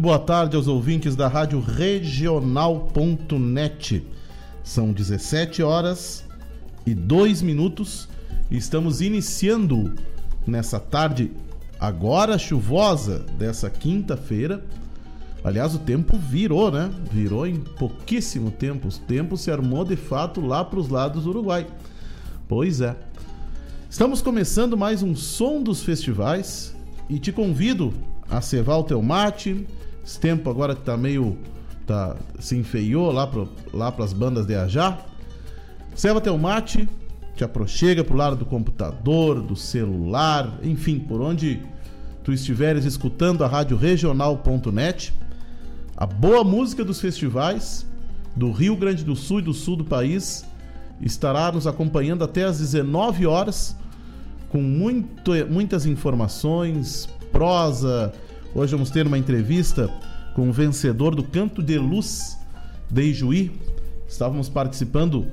boa tarde aos ouvintes da Rádio Regional.net. São 17 horas e 2 minutos estamos iniciando nessa tarde agora chuvosa dessa quinta-feira. Aliás, o tempo virou, né? Virou em pouquíssimo tempo. O tempo se armou de fato lá para os lados do Uruguai. Pois é. Estamos começando mais um som dos festivais e te convido a cevar o teu mate. Esse tempo agora que tá meio. Tá, se enfeiou lá para lá as bandas de Ajá. Ceva teu mate, te aproxega pro lado do computador, do celular, enfim, por onde tu estiveres escutando a rádio regional.net. A boa música dos festivais do Rio Grande do Sul e do sul do país estará nos acompanhando até às 19 horas com muito, muitas informações, prosa. Hoje vamos ter uma entrevista com o vencedor do Canto de Luz de Ijuí. Estávamos participando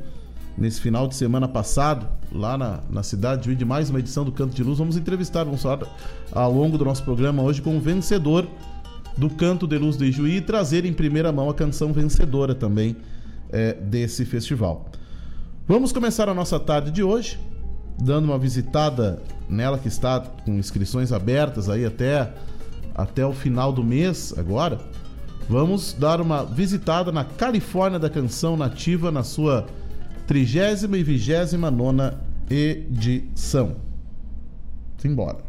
nesse final de semana passado, lá na, na cidade de Ijuí, de mais uma edição do Canto de Luz. Vamos entrevistar, vamos falar ao longo do nosso programa hoje com o vencedor do Canto de Luz de Ijuí e trazer em primeira mão a canção vencedora também é, desse festival. Vamos começar a nossa tarde de hoje dando uma visitada nela que está com inscrições abertas aí até, até o final do mês agora. Vamos dar uma visitada na Califórnia da Canção Nativa na sua 30 e 29 edição. Simbora.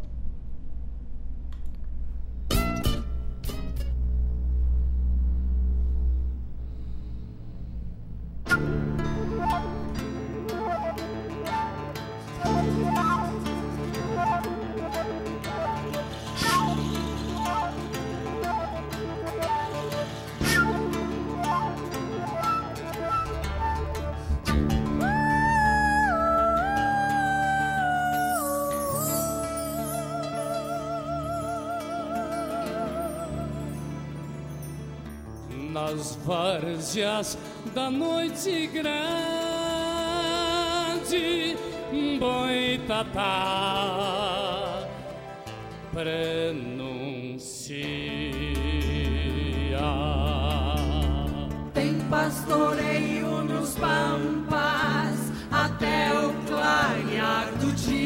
Noite grande, boitatá prenuncia. Tem pastoreio nos pampas até o clarear do dia.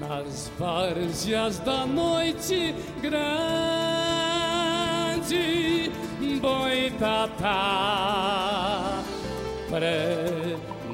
Nas várzeas da noite grande, boitatá prenuncia.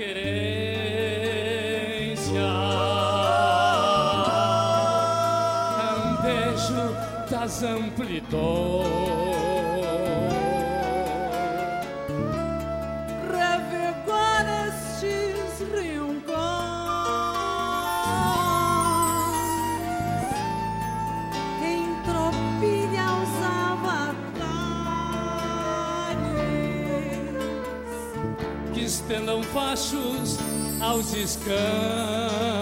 Da aos escândalos.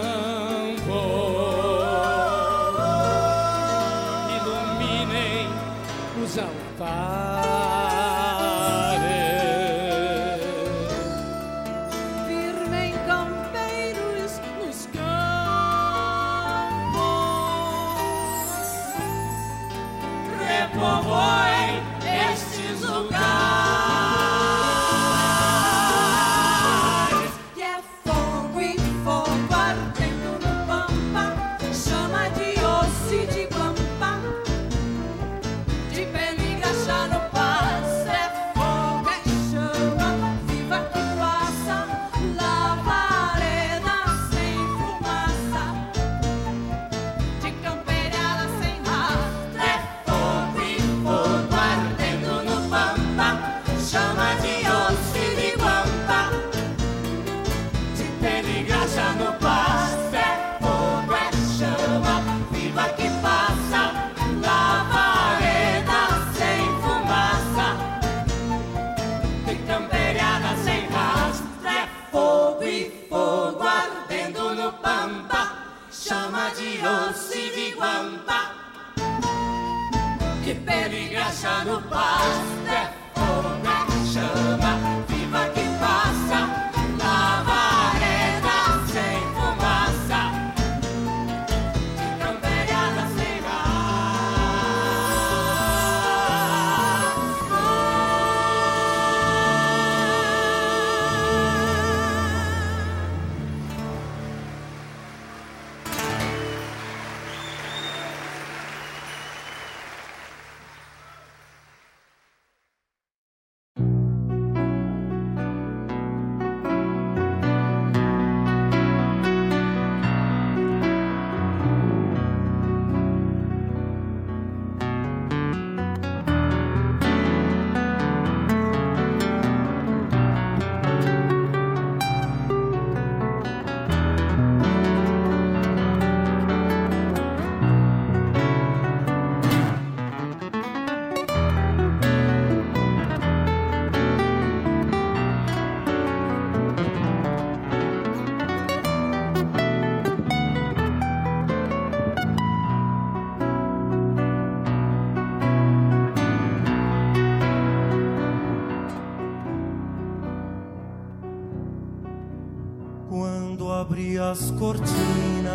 as cortinas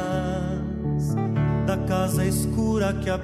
da casa escura que a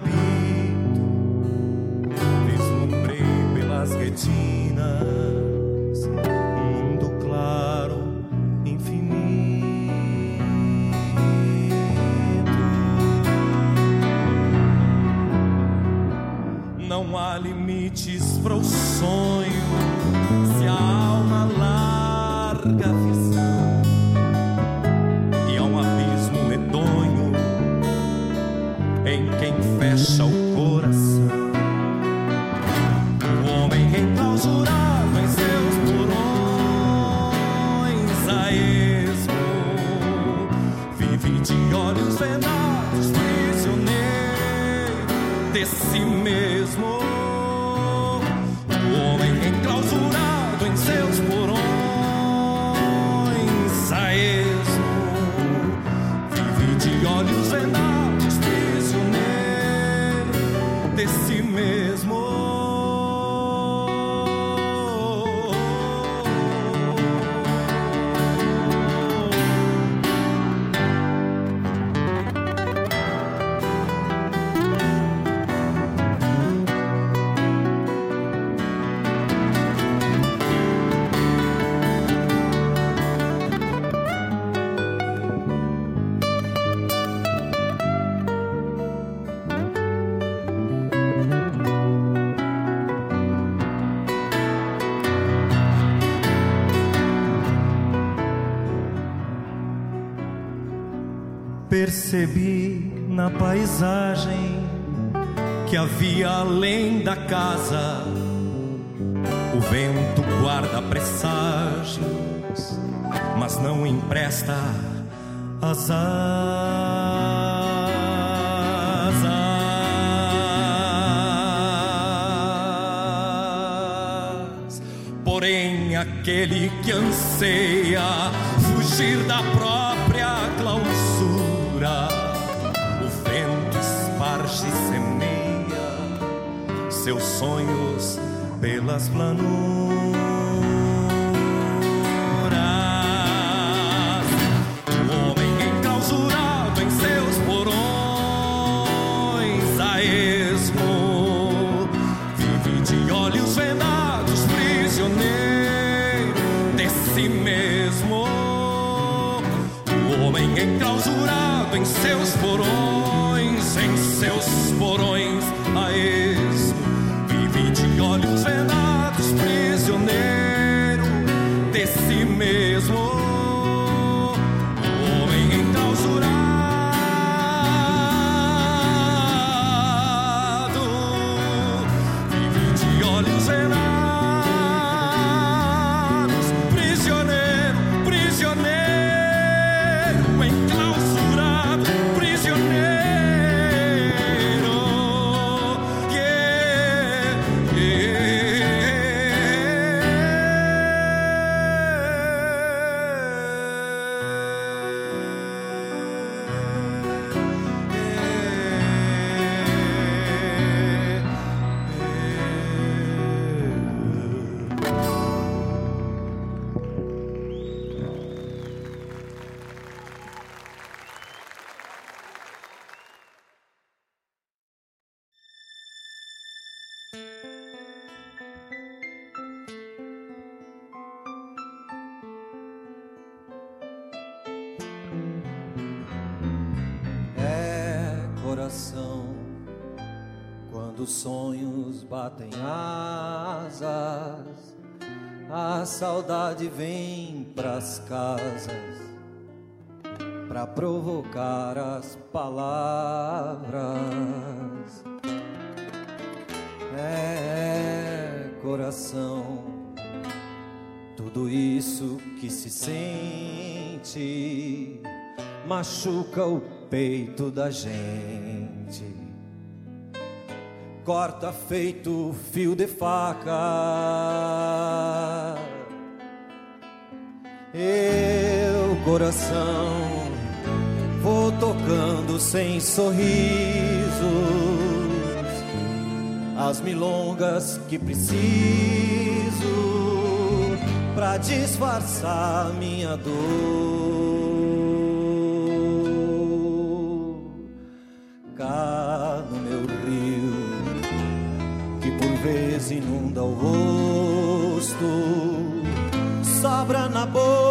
percebi na paisagem que havia além da casa. O vento guarda presságios, mas não empresta as asas. Porém, aquele que anseia fugir da seus sonhos pelas planuras. O homem enclausurado em seus porões a esmo vive de olhos vendados, prisioneiro de si mesmo. O homem enclausurado em seus porões, em seus porões a esmo saudade vem pras casas pra provocar as palavras. É coração, tudo isso que se sente machuca o peito da gente. Corta feito fio de faca. Eu, coração, vou tocando sem sorrisos as milongas que preciso pra disfarçar minha dor. Cá no meu rio, que por vezes inunda o rosto, sobra na boca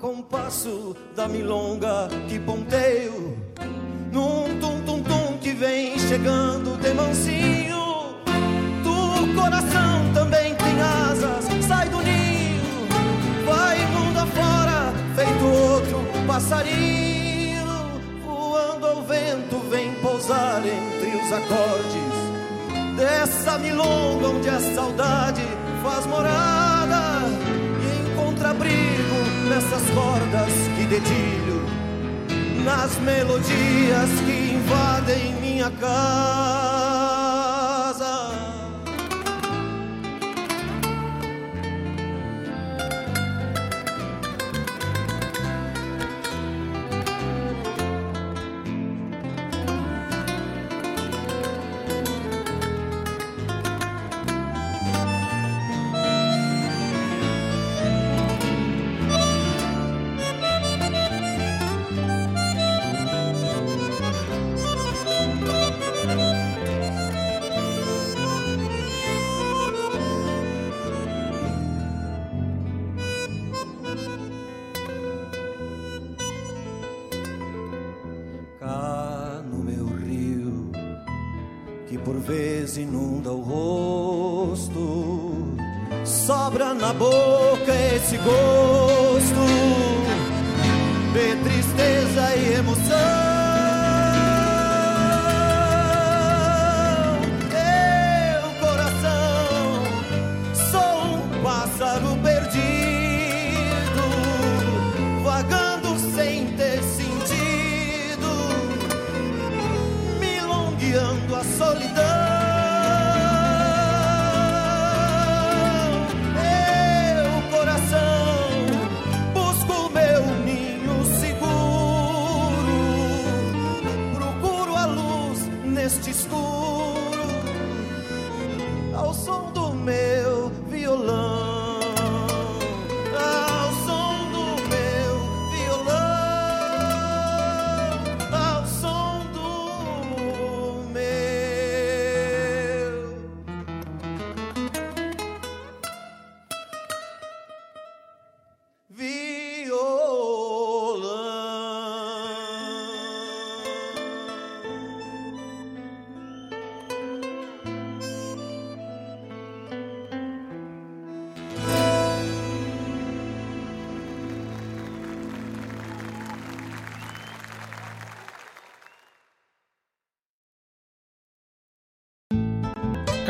compasso da milonga que ponteio num tum tum tum que vem chegando de mansinho. Do coração também tem asas, sai do ninho, vai mundo afora, feito outro passarinho, voando ao vento vem pousar entre os acordes dessa milonga onde a saudade faz morada e encontra abrigo nessas cordas que dedilho, nas melodias que invadem minha casa.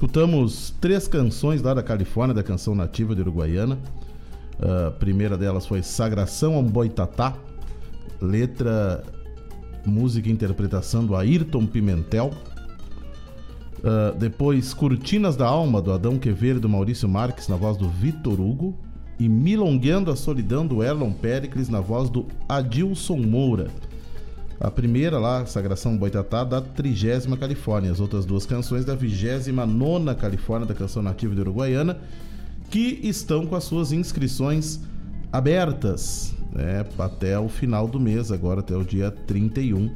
Escutamos três canções lá da Califórnia, da canção nativa de Uruguaiana. A primeira delas foi Sagração a Boitatá, letra, música e interpretação do Ayrton Pimentel. Ah, depois, Cortinas da Alma, do Adão Quevedo do Maurício Marques, na voz do Vitor Hugo. E Milongueando a Solidão, do Erlon Pericles, na voz do Adilson Moura. A primeira lá, Sagração Boitatá, da trigésima Califórnia. As outras duas canções da vigésima nona Califórnia, da canção nativa de Uruguaiana, que estão com as suas inscrições abertas né, até o final do mês, agora até o dia 31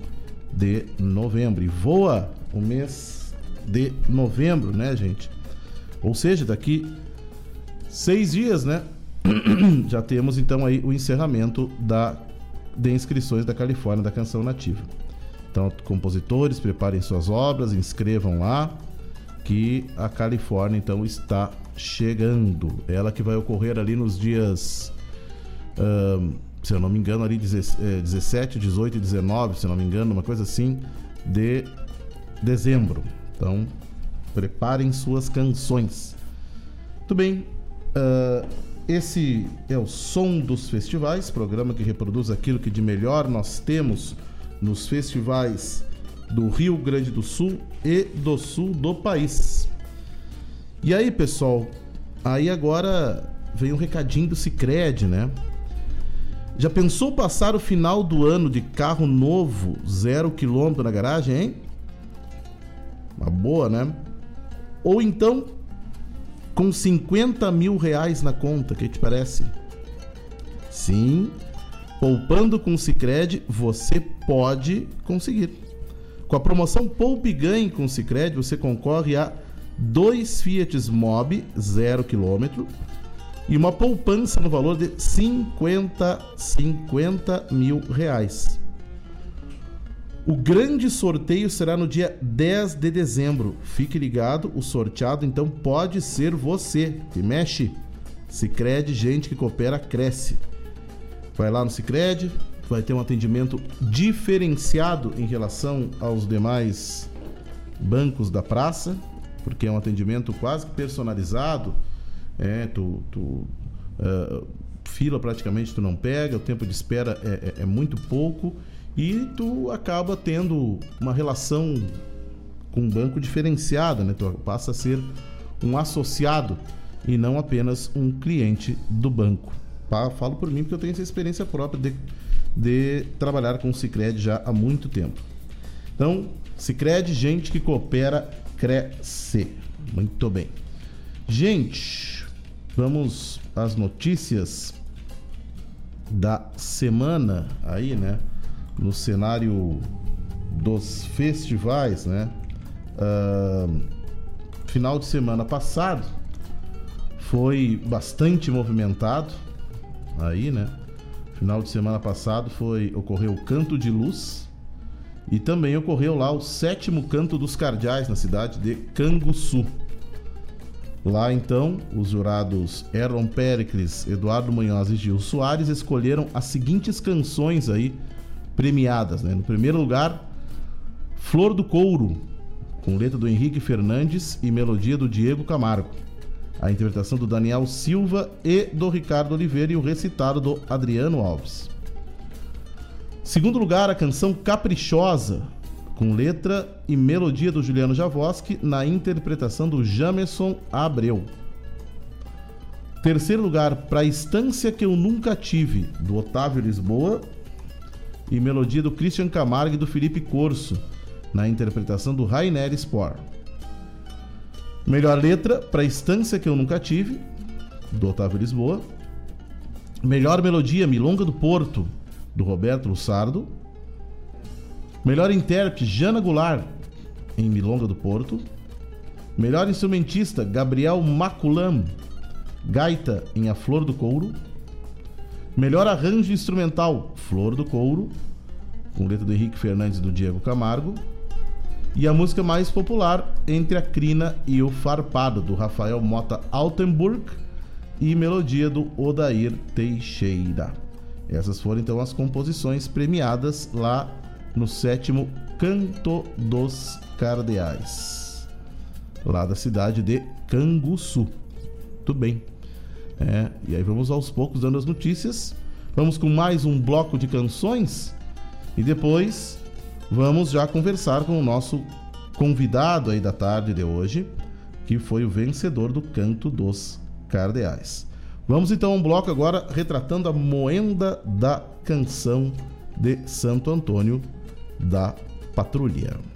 de novembro. E voa o mês de novembro, né, gente? Ou seja, daqui seis dias, né? Já temos então aí o encerramento da de inscrições da Califórnia da canção nativa. Então, compositores, preparem suas obras, inscrevam lá, que a Califórnia então está chegando. Ela que vai ocorrer ali nos dias, se eu não me engano, ali 17, eh, 17, 18 e 19, se eu não me engano, uma coisa assim, de dezembro. Então, preparem suas canções. Muito bem. ah, esse é o Som dos Festivais, programa que reproduz aquilo que de melhor nós temos nos festivais do Rio Grande do Sul e do sul do país. E aí, pessoal, aí agora vem um recadinho do Cicred, né? Já pensou passar o final do ano de carro novo, zero quilômetro na garagem, hein? Uma boa, né? Ou então com 50 mil reais na conta, que te parece? Sim, poupando com o Cicred, você pode conseguir. Com a promoção Poupe Ganhe com o Cicred, você concorre a dois Fiat Mobi 0 km e uma poupança no valor de 50, 50 mil reais. O grande sorteio será no dia 10 de dezembro. Fique ligado, o sorteado então pode ser você. Que mexe. Sicredi, gente que coopera, cresce. Vai lá no Sicredi, vai ter um atendimento diferenciado em relação aos demais bancos da praça, porque é um atendimento quase personalizado. É, tu, tu, ah, fila praticamente tu não pega, o tempo de espera é, é, é muito pouco e tu acaba tendo uma relação com um banco diferenciada, né? Tu passa a ser um associado e não apenas um cliente do banco. Falo por mim porque eu tenho essa experiência própria de, de trabalhar com o Cicred já há muito tempo. Então, Cicred, gente que coopera, cresce. Muito bem. Gente, vamos às notícias da semana aí, né? No cenário dos festivais, né? Uh, final de semana passado foi bastante movimentado aí, né? Final de semana passado foi ocorreu o Canto de Luz e também ocorreu lá o sétimo Canto dos Cardeais na cidade de Canguçu. Lá então, os jurados Aaron Pericles, Eduardo Munhoz e Gil Soares escolheram as seguintes canções aí premiadas, né? No primeiro lugar, Flor do Couro, com letra do Henrique Fernandes e melodia do Diego Camargo. A interpretação do Daniel Silva e do Ricardo Oliveira e o recitado do Adriano Alves. Segundo lugar, a canção Caprichosa, com letra e melodia do Juliano Javoski, na interpretação do Jamerson Abreu. Terceiro lugar, Pra Estância Que Eu Nunca Tive, do Otávio Lisboa, e melodia do Christian Camargo e do Felipe Corso, na interpretação do Rainer Spor. Melhor letra, Pra Estância Que Eu Nunca Tive, do Otávio Lisboa. Melhor melodia, Milonga do Porto, do Roberto Lussardo. Melhor intérprete, Jana Goulart, em Milonga do Porto. Melhor instrumentista, Gabriel Maculam, gaita em A Flor do Couro. Melhor arranjo instrumental, Flor do Couro, com letra do Henrique Fernandes e do Diego Camargo. E a música mais popular, Entre a Crina e o Farpado, do Rafael Mota Altenburg, e melodia do Odair Teixeira. Essas foram então as composições premiadas lá no sétimo Canto dos Cardeais, lá da cidade de Canguçu. Tudo bem. É, e aí vamos aos poucos dando as notícias. Vamos com mais um bloco de canções e depois vamos já conversar com o nosso convidado aí da tarde de hoje, que foi o vencedor do Canto dos Cardeais. Vamos então a um bloco agora retratando a moenda da canção de Santo Antônio da Patrulha.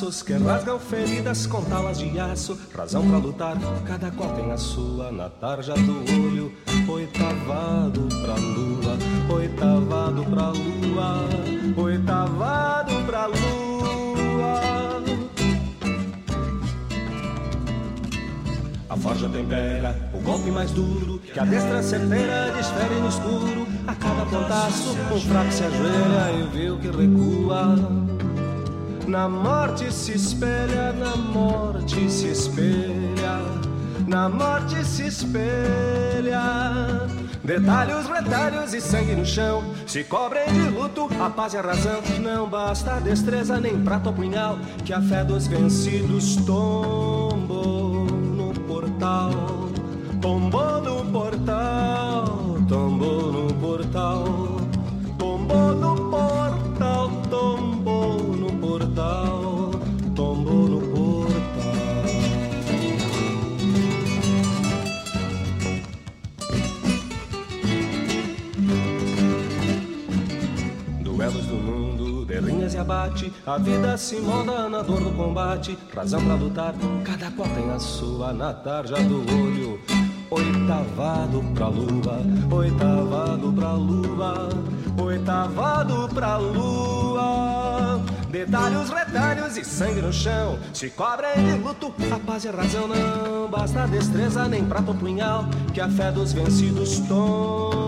Braços que rasgam feridas com talas de aço. Razão pra lutar, cada qual tem a sua na tarja do olho. Oitavado pra lua, oitavado pra lua, oitavado pra lua. A forja tempera o golpe mais duro Que a destra certeira desfere no escuro A cada pontaço um fraco se ajoelha E vê o que recua Na morte se espelha, na morte se espelha. Na morte se espelha. Detalhes, retalhos e sangue no chão. Se cobrem de luto a paz e a razão. Não basta destreza nem prato ou punhal Que a fé dos vencidos tombou no portal A vida se molda na dor do combate Razão pra lutar, cada qual tem a sua Na tarja do olho. Oitavado pra lua Oitavado pra lua Oitavado pra lua. Detalhes, retalhos e sangue no chão Se cobrem de luto, a paz e a razão Não basta destreza nem prato ou punhal Que a fé dos vencidos tombou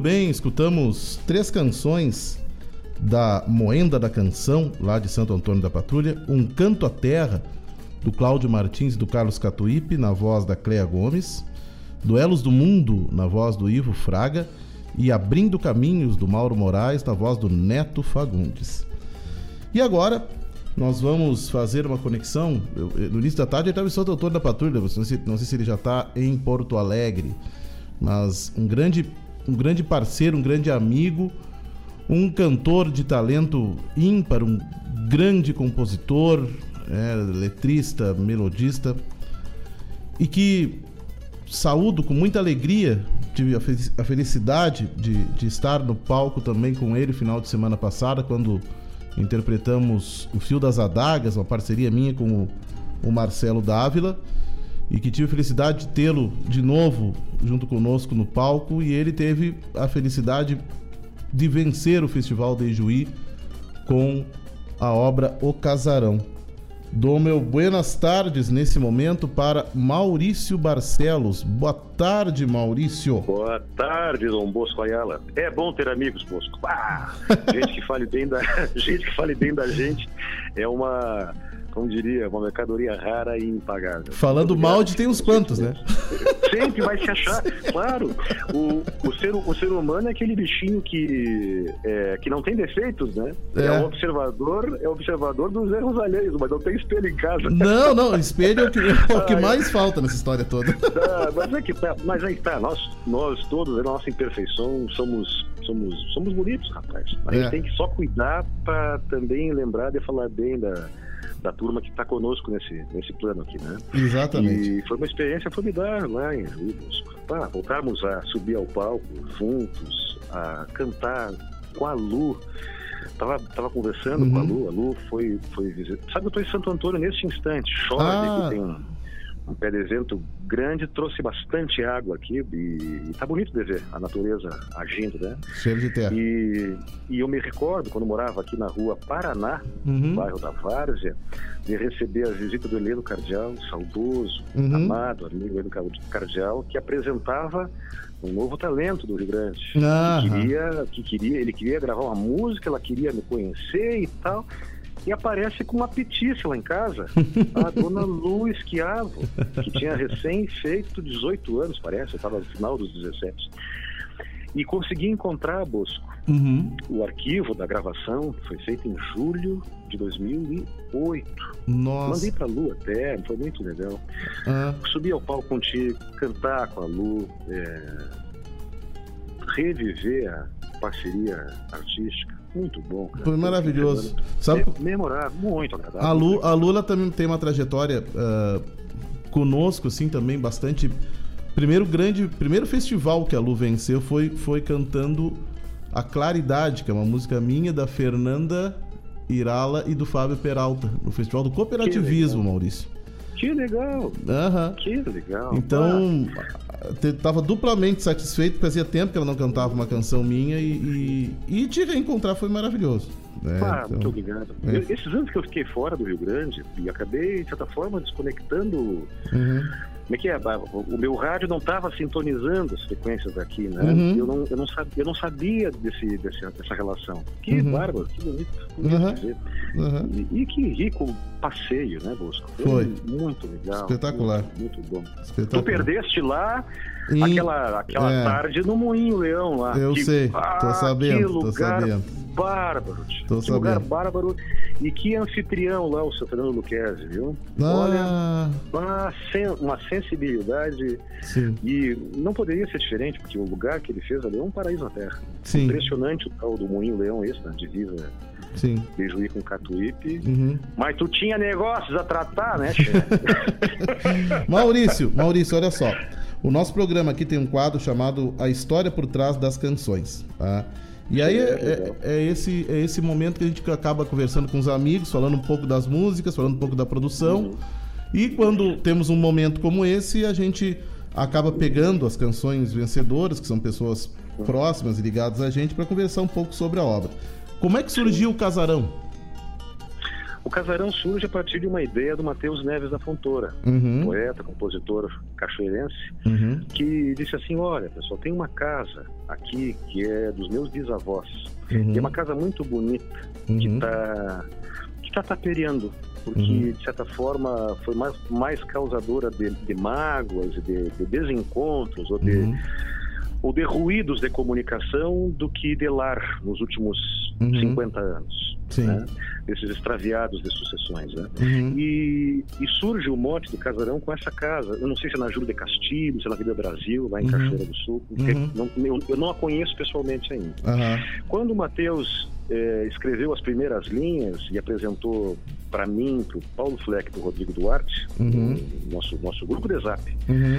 bem, escutamos três canções da Moenda da Canção, lá de Santo Antônio da Patrulha, Um Canto à Terra, do Cláudio Martins e do Carlos Catuípe, na voz da Cleia Gomes, Duelos do Mundo, na voz do Ivo Fraga, e Abrindo Caminhos, do Mauro Moraes, na voz do Neto Fagundes. E agora, nós vamos fazer uma conexão. Eu- no início da tarde ele estava em Santo Antônio da Patrulha, não sei, não sei se ele já está em Porto Alegre, mas um grande, um grande parceiro, um grande amigo, um cantor de talento ímpar, um grande compositor, é, letrista, melodista, e que saúdo com muita alegria, tive a, fe- a felicidade de, de estar no palco também com ele final de semana passada, quando interpretamos O Fio das Adagas, uma parceria minha com o, o Marcelo Dávila, e que tive a felicidade de tê-lo de novo junto conosco no palco, e ele teve a felicidade de vencer o Festival de Ijuí com a obra O Casarão. Dou meu buenas tardes nesse momento para Maurício Barcelos. Boa tarde, Maurício. Boa tarde, Dom Bosco Ayala. É bom ter amigos, Bosco. Ah, gente que fale bem da gente que fale bem da gente é uma, como diria, uma mercadoria rara e impagável. Falando mal de tem uns quantos, né? Sempre vai se achar, claro. O, o, ser, o ser humano é aquele bichinho que, é, que não tem defeitos, né? É. É. o observador, é observador dos erros alheios, mas não tem espelho em casa. Não, não, espelho é o que, é o que mais falta nessa história toda. Ah, mas é que tá, mas aí tá, nós, nós todos, a nossa imperfeição, somos, somos, somos bonitos, rapaz. A gente É. tem que só cuidar para também lembrar de falar bem da, da turma que está conosco nesse, nesse plano aqui, né? Exatamente. E foi uma experiência formidável lá em Bosco. Pá, voltarmos a subir ao palco juntos, a cantar com a Lu. Tava, tava conversando com a Uhum. Lu, a Lu foi, foi visitar. Sabe, eu tô em Santo Antônio neste instante. Chove, Ah. que tem um, um pé de vento grande, trouxe bastante água aqui e, e tá bonito de ver a natureza agindo, né? Cheiro de terra. E, e eu me recordo, quando morava aqui na rua Paraná, Uhum. no bairro da Várzea, de receber a visita do Heleno Cardial, saudoso, Uhum. amado amigo Heleno Cardial, que apresentava um novo talento do Rio Grande. Aham. Que queria, que queria, ele queria gravar uma música, ela queria me conhecer e tal. E aparece com uma petice lá em casa, a dona Lu Esquiavo, que tinha recém feito 18 anos, parece, estava no final dos 17. E consegui encontrar, Bosco, Uhum. o arquivo da gravação foi feito em julho de 2008. Nossa. Mandei pra Lu até, foi muito legal. Ah, Subir ao palco contigo, cantar com a Lu, é, reviver a, parceria artística. Muito bom, cara. Foi maravilhoso. Sabe, É, memorável, muito agradável. a, Lu, a Lula também tem uma trajetória ah, conosco, assim, também bastante. Primeiro grande, primeiro festival que a Lu venceu foi, foi cantando A Claridade, que é uma música minha, da Fernanda Irala e do Fábio Peralta, no Festival do Cooperativismo. Maurício. Que legal, Aham. que legal. Então, te- tava duplamente satisfeito, porque fazia tempo que ela não cantava uma canção minha e, e, e te reencontrar foi maravilhoso. né? Ah, Então, muito obrigado. é. Esses anos que eu fiquei fora do Rio Grande e acabei, de certa forma, desconectando. uhum, Como é que é? O meu rádio não estava sintonizando as frequências daqui, né? Uhum. Eu, não, eu, não sabia, eu não sabia desse, desse- dessa relação. Que Uhum. bárbaro, que bonito. bonito Uhum. dizer. uhum. E, e que rico passeio, né, Bosco? Foi. Muito legal. Espetacular. Muito, muito bom. Tu Espetacular. perdeste lá Em- aquela, aquela é. tarde no Moinho Leão lá. Eu Que- sei, tô Ah, sabendo, que tô lugar sabendo. bárbaro. Tô que lugar sabendo. bárbaro. E que anfitrião lá, o seu Fernando Luquezzi, viu? Olha, Ah, uma, sen- uma sensibilidade sim, e não poderia ser diferente, porque o lugar que ele fez ali é um paraíso na Terra. sim, Impressionante o tal do Moinho Leão, esse, na divisa sim. Beijuí com Catuípe. Uhum. Mas tu tinha negócios a tratar, né, chefe? Maurício, Maurício, olha só. O nosso programa aqui tem um quadro chamado A História por Trás das Canções. Tá? E aí é, é- é esse, é esse momento que a gente acaba conversando com os amigos, falando um pouco das músicas, falando um pouco da produção. E quando temos um momento como esse, a gente acaba pegando as canções vencedoras, que são pessoas próximas e ligadas a gente, para conversar um pouco sobre a obra. Como é que surgiu o Casarão? O Casarão surge a partir de uma ideia do Matheus Neves da Fontoura, Uhum, poeta, compositor cachoeirense, uhum, que disse assim: Olha, pessoal, tem uma casa aqui que é dos meus bisavós. E é uma casa muito bonita, que uhum, está que tá tapereando, porque, Uhum. de certa forma, foi mais, mais causadora de, de mágoas, de, de desencontros, ou de, uhum, ou de ruídos de comunicação do que de lar nos últimos Uhum. 50 anos. Sim. Né? Desses extraviados de sucessões. Né? uhum. E, e surge o mote do casarão com essa casa. Eu não sei se é na Júlio de Castilho, se é na Vida Brasil, lá em Uhum. Cachoeira do Sul. Uhum. não- eu, eu não a conheço pessoalmente ainda. Quando o Matheus eh, escreveu as primeiras linhas e apresentou para mim, para o Paulo Fleck e para o Rodrigo Duarte, Uhum. nosso, nosso grupo de zap, Uhum.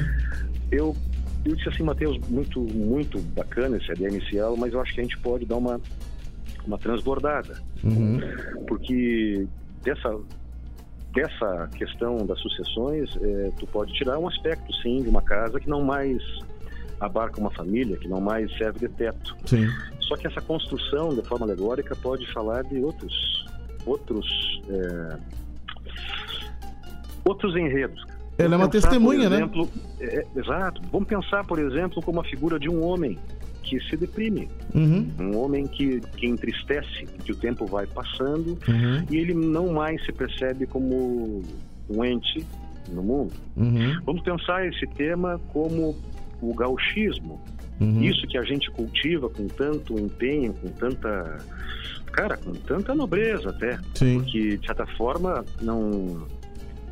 eu, eu disse assim, Matheus, muito, muito bacana essa ideia inicial, mas eu acho que a gente pode dar uma, uma transbordada. Uhum. Porque dessa, dessa questão das sucessões, eh, tu pode tirar um aspecto, sim, de uma casa que não mais abarca uma família, que não mais serve de teto. Sim. Só que essa construção, de forma alegórica, pode falar de outros, outros, eh, outros enredos. Ela é uma testemunha, né? exemplo, é, exato. Vamos pensar, por exemplo, como a figura de um homem que se deprime, Uhum. um homem que, que entristece, que o tempo vai passando Uhum. e ele não mais se percebe como um ente no mundo. Uhum. Vamos pensar esse tema como o gauchismo, Uhum. isso que a gente cultiva com tanto empenho, com tanta. Cara, com tanta nobreza até. Sim. Que, de certa forma, não.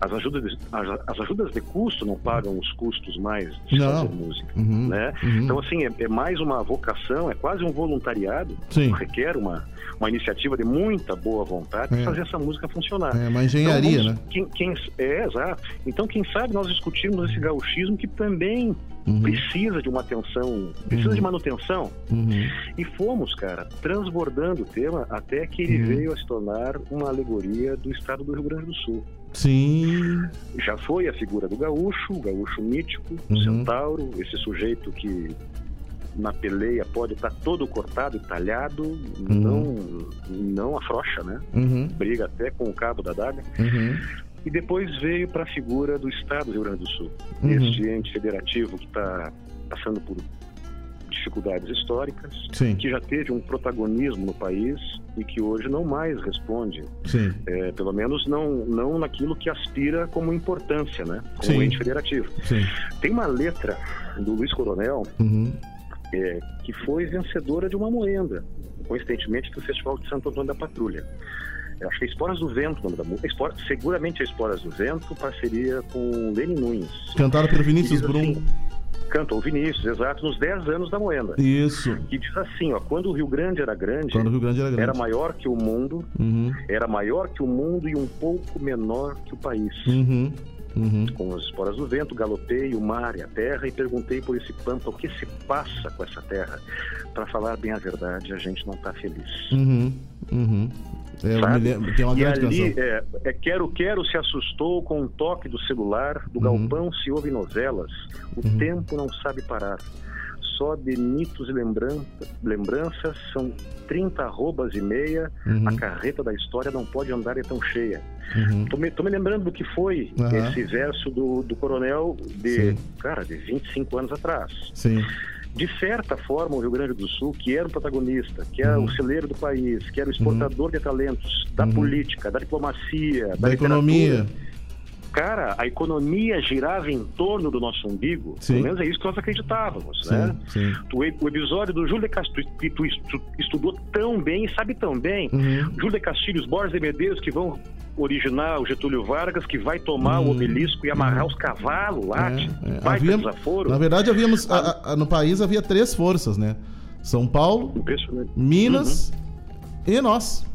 As ajudas, de, as, as ajudas de custo não pagam os custos mais de Não. fazer música. Uhum. Né? Uhum. Então, assim, é, é mais uma vocação, é quase um voluntariado, Sim. requer uma, uma iniciativa de muita boa vontade É. para fazer essa música funcionar. É uma engenharia, Então, né? vamos- Quem, quem- é, exato. Então, quem sabe nós discutirmos esse gauchismo que também Uhum. precisa de uma atenção, precisa Uhum. de manutenção. Uhum. E fomos, cara, transbordando o tema até que ele Uhum. veio a se tornar uma alegoria do estado do Rio Grande do Sul. Sim. Já foi a figura do gaúcho, o gaúcho mítico, o Uhum. centauro, esse sujeito que na peleia pode estar todo cortado e talhado, não, não afrouxa, né? Uhum. Briga até com o cabo da daga. Uhum. E depois veio para a figura do Estado do Rio Grande do Sul, Uhum. este ente federativo que está passando por dificuldades históricas, Sim. que já teve um protagonismo no país e que hoje não mais responde, é, pelo menos não, não naquilo que aspira como importância, né? Como Sim. ente federativo. Sim. Tem uma letra do Luiz Coronel Uhum. é, que foi vencedora de uma moenda, coincidentemente do Festival de Santo Antônio da Patrulha. Eu acho que é Esporas do Vento, o nome da música. Espora- seguramente é Esporas do Vento, parceria com Lenny Nunes. Cantada pelo Vinícius Diz Brum. assim, Cantou Vinícius, exato, nos 10 anos da Moenda. Isso. Que diz assim, ó, quando o Rio Grande era grande, Quando o Rio Grande era grande. era maior que o mundo, Uhum. era maior que o mundo e um pouco menor que o país. Uhum. Uhum. Com as esporas do vento, galopei o mar e a terra e perguntei por esse pampa o que se passa com essa terra. Para falar bem a verdade, a gente não está feliz. Uhum. Uhum. É, lembro, tem uma e grande ali, canção. é, é, Quero Quero se assustou com um toque do celular, do Uhum. galpão se ouve novelas, o tempo não sabe parar. Só de mitos e lembran- lembranças são 30 arrobas e meia, Uhum. a carreta da história não pode andar é tão cheia. Uhum. Tô me, tô me lembrando do que foi esse verso do, do coronel de, Sim. cara, de 25 anos atrás. Sim. De certa forma, o Rio Grande do Sul, que era o protagonista, que era Uhum. o celeiro do país, que era o exportador de talentos, da Uhum. política, da diplomacia, da, Da economia. Cara, a economia girava em torno do nosso umbigo. Sim. Pelo menos é isso que nós acreditávamos, Sim, né? sim. O, episódio do Júlio de Castilho, que tu estu- estudou tão bem e sabe tão bem. Uhum. Júlio de Castilhos, Borges e Medeiros, que vão originar o Getúlio Vargas, que vai tomar Uhum. o obelisco e amarrar os cavalos lá. É, é. Havia- desaforo. na verdade, havíamos, a- a- no país havia três forças, né? São Paulo. Minas e nós.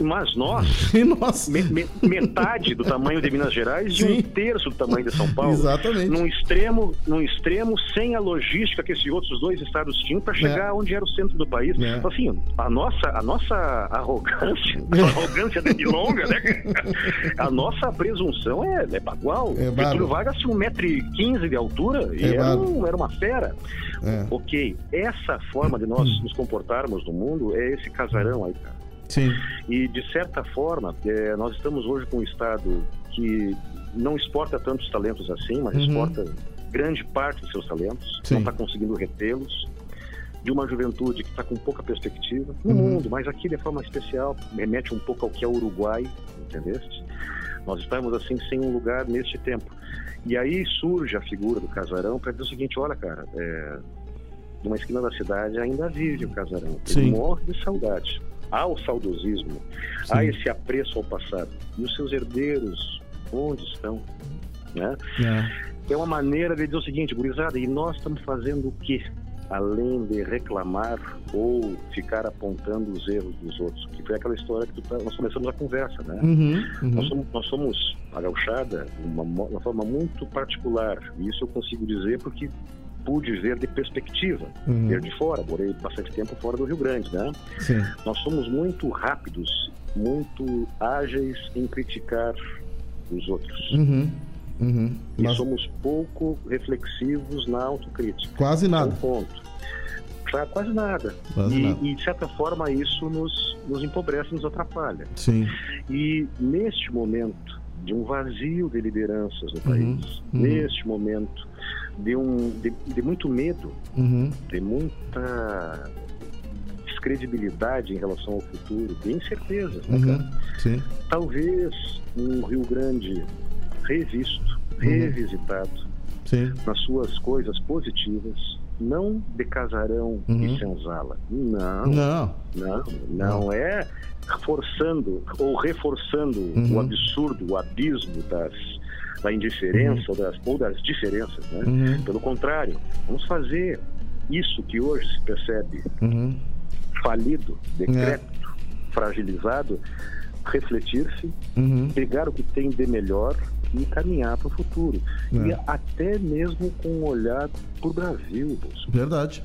Mas nós, me- me- metade do tamanho de Minas Gerais Sim. e um terço do tamanho de São Paulo. Exatamente. Num extremo, num extremo sem a logística que esses outros dois estados tinham para chegar É. onde era o centro do país. É. Então, assim, a nossa, a nossa arrogância, É. a arrogância de longa, né? A nossa presunção é, é bagual. É Getúlio. Vargas tinha 1,15m de altura e É era, um- era uma fera. É. Ok, essa forma de nós nos comportarmos no mundo é esse casarão aí, cara. Sim. E, de certa forma, eh, nós estamos hoje com um Estado que não exporta tantos talentos assim, mas Uhum. exporta grande parte dos seus talentos, Sim. não está conseguindo retê-los. De uma juventude que está com pouca perspectiva no Uhum. mundo, mas aqui de forma especial remete um pouco ao que é o Uruguai, entendeste? Nós estamos assim sem um lugar neste tempo. E aí surge a figura do casarão para dizer o seguinte: olha, cara, é, numa esquina da cidade ainda vive o casarão. Sim. Ele morre de saudade. Há o saudosismo, há esse apreço ao passado. E os seus herdeiros, onde estão? Né? É. É uma maneira de dizer o seguinte, gurizada, e nós estamos fazendo o quê? Além de reclamar ou ficar apontando os erros dos outros. Que foi aquela história que tá- nós começamos a conversa, né? Uhum, uhum. Nós, somos, nós somos a gauchada de uma, uma forma muito particular. E isso eu consigo dizer porque pude ver de perspectiva, Uhum. ver de fora. Morei bastante tempo fora do Rio Grande, né? Sim. Nós somos muito rápidos, muito ágeis em criticar os outros. Uhum. Uhum. E Mas somos pouco reflexivos na autocrítica. quase É um nada. ponto. Pra quase nada. Quase e, nada. e, de certa forma, isso nos, nos empobrece, nos atrapalha. Sim. E neste momento de um vazio de lideranças no Uhum, país, uhum. neste momento de, um, de, de muito medo, Uhum. de muita descredibilidade em relação ao futuro, de incertezas, né? Uhum. Talvez um Rio Grande revisto, Uhum. revisitado Sim. nas suas coisas positivas, não de casarão Uhum. e senzala. Não, Não. não, não é forçando ou reforçando Uhum. o absurdo, o abismo das, da indiferença ou, das, ou das diferenças. Né? Uhum. Pelo contrário, vamos fazer isso que hoje se percebe Uhum. falido, decrépito, fragilizado, refletir-se, Uhum. pegar o que tem de melhor e caminhar para o futuro. E É. até mesmo com um olhar para o Brasil, Bolsonaro. Verdade.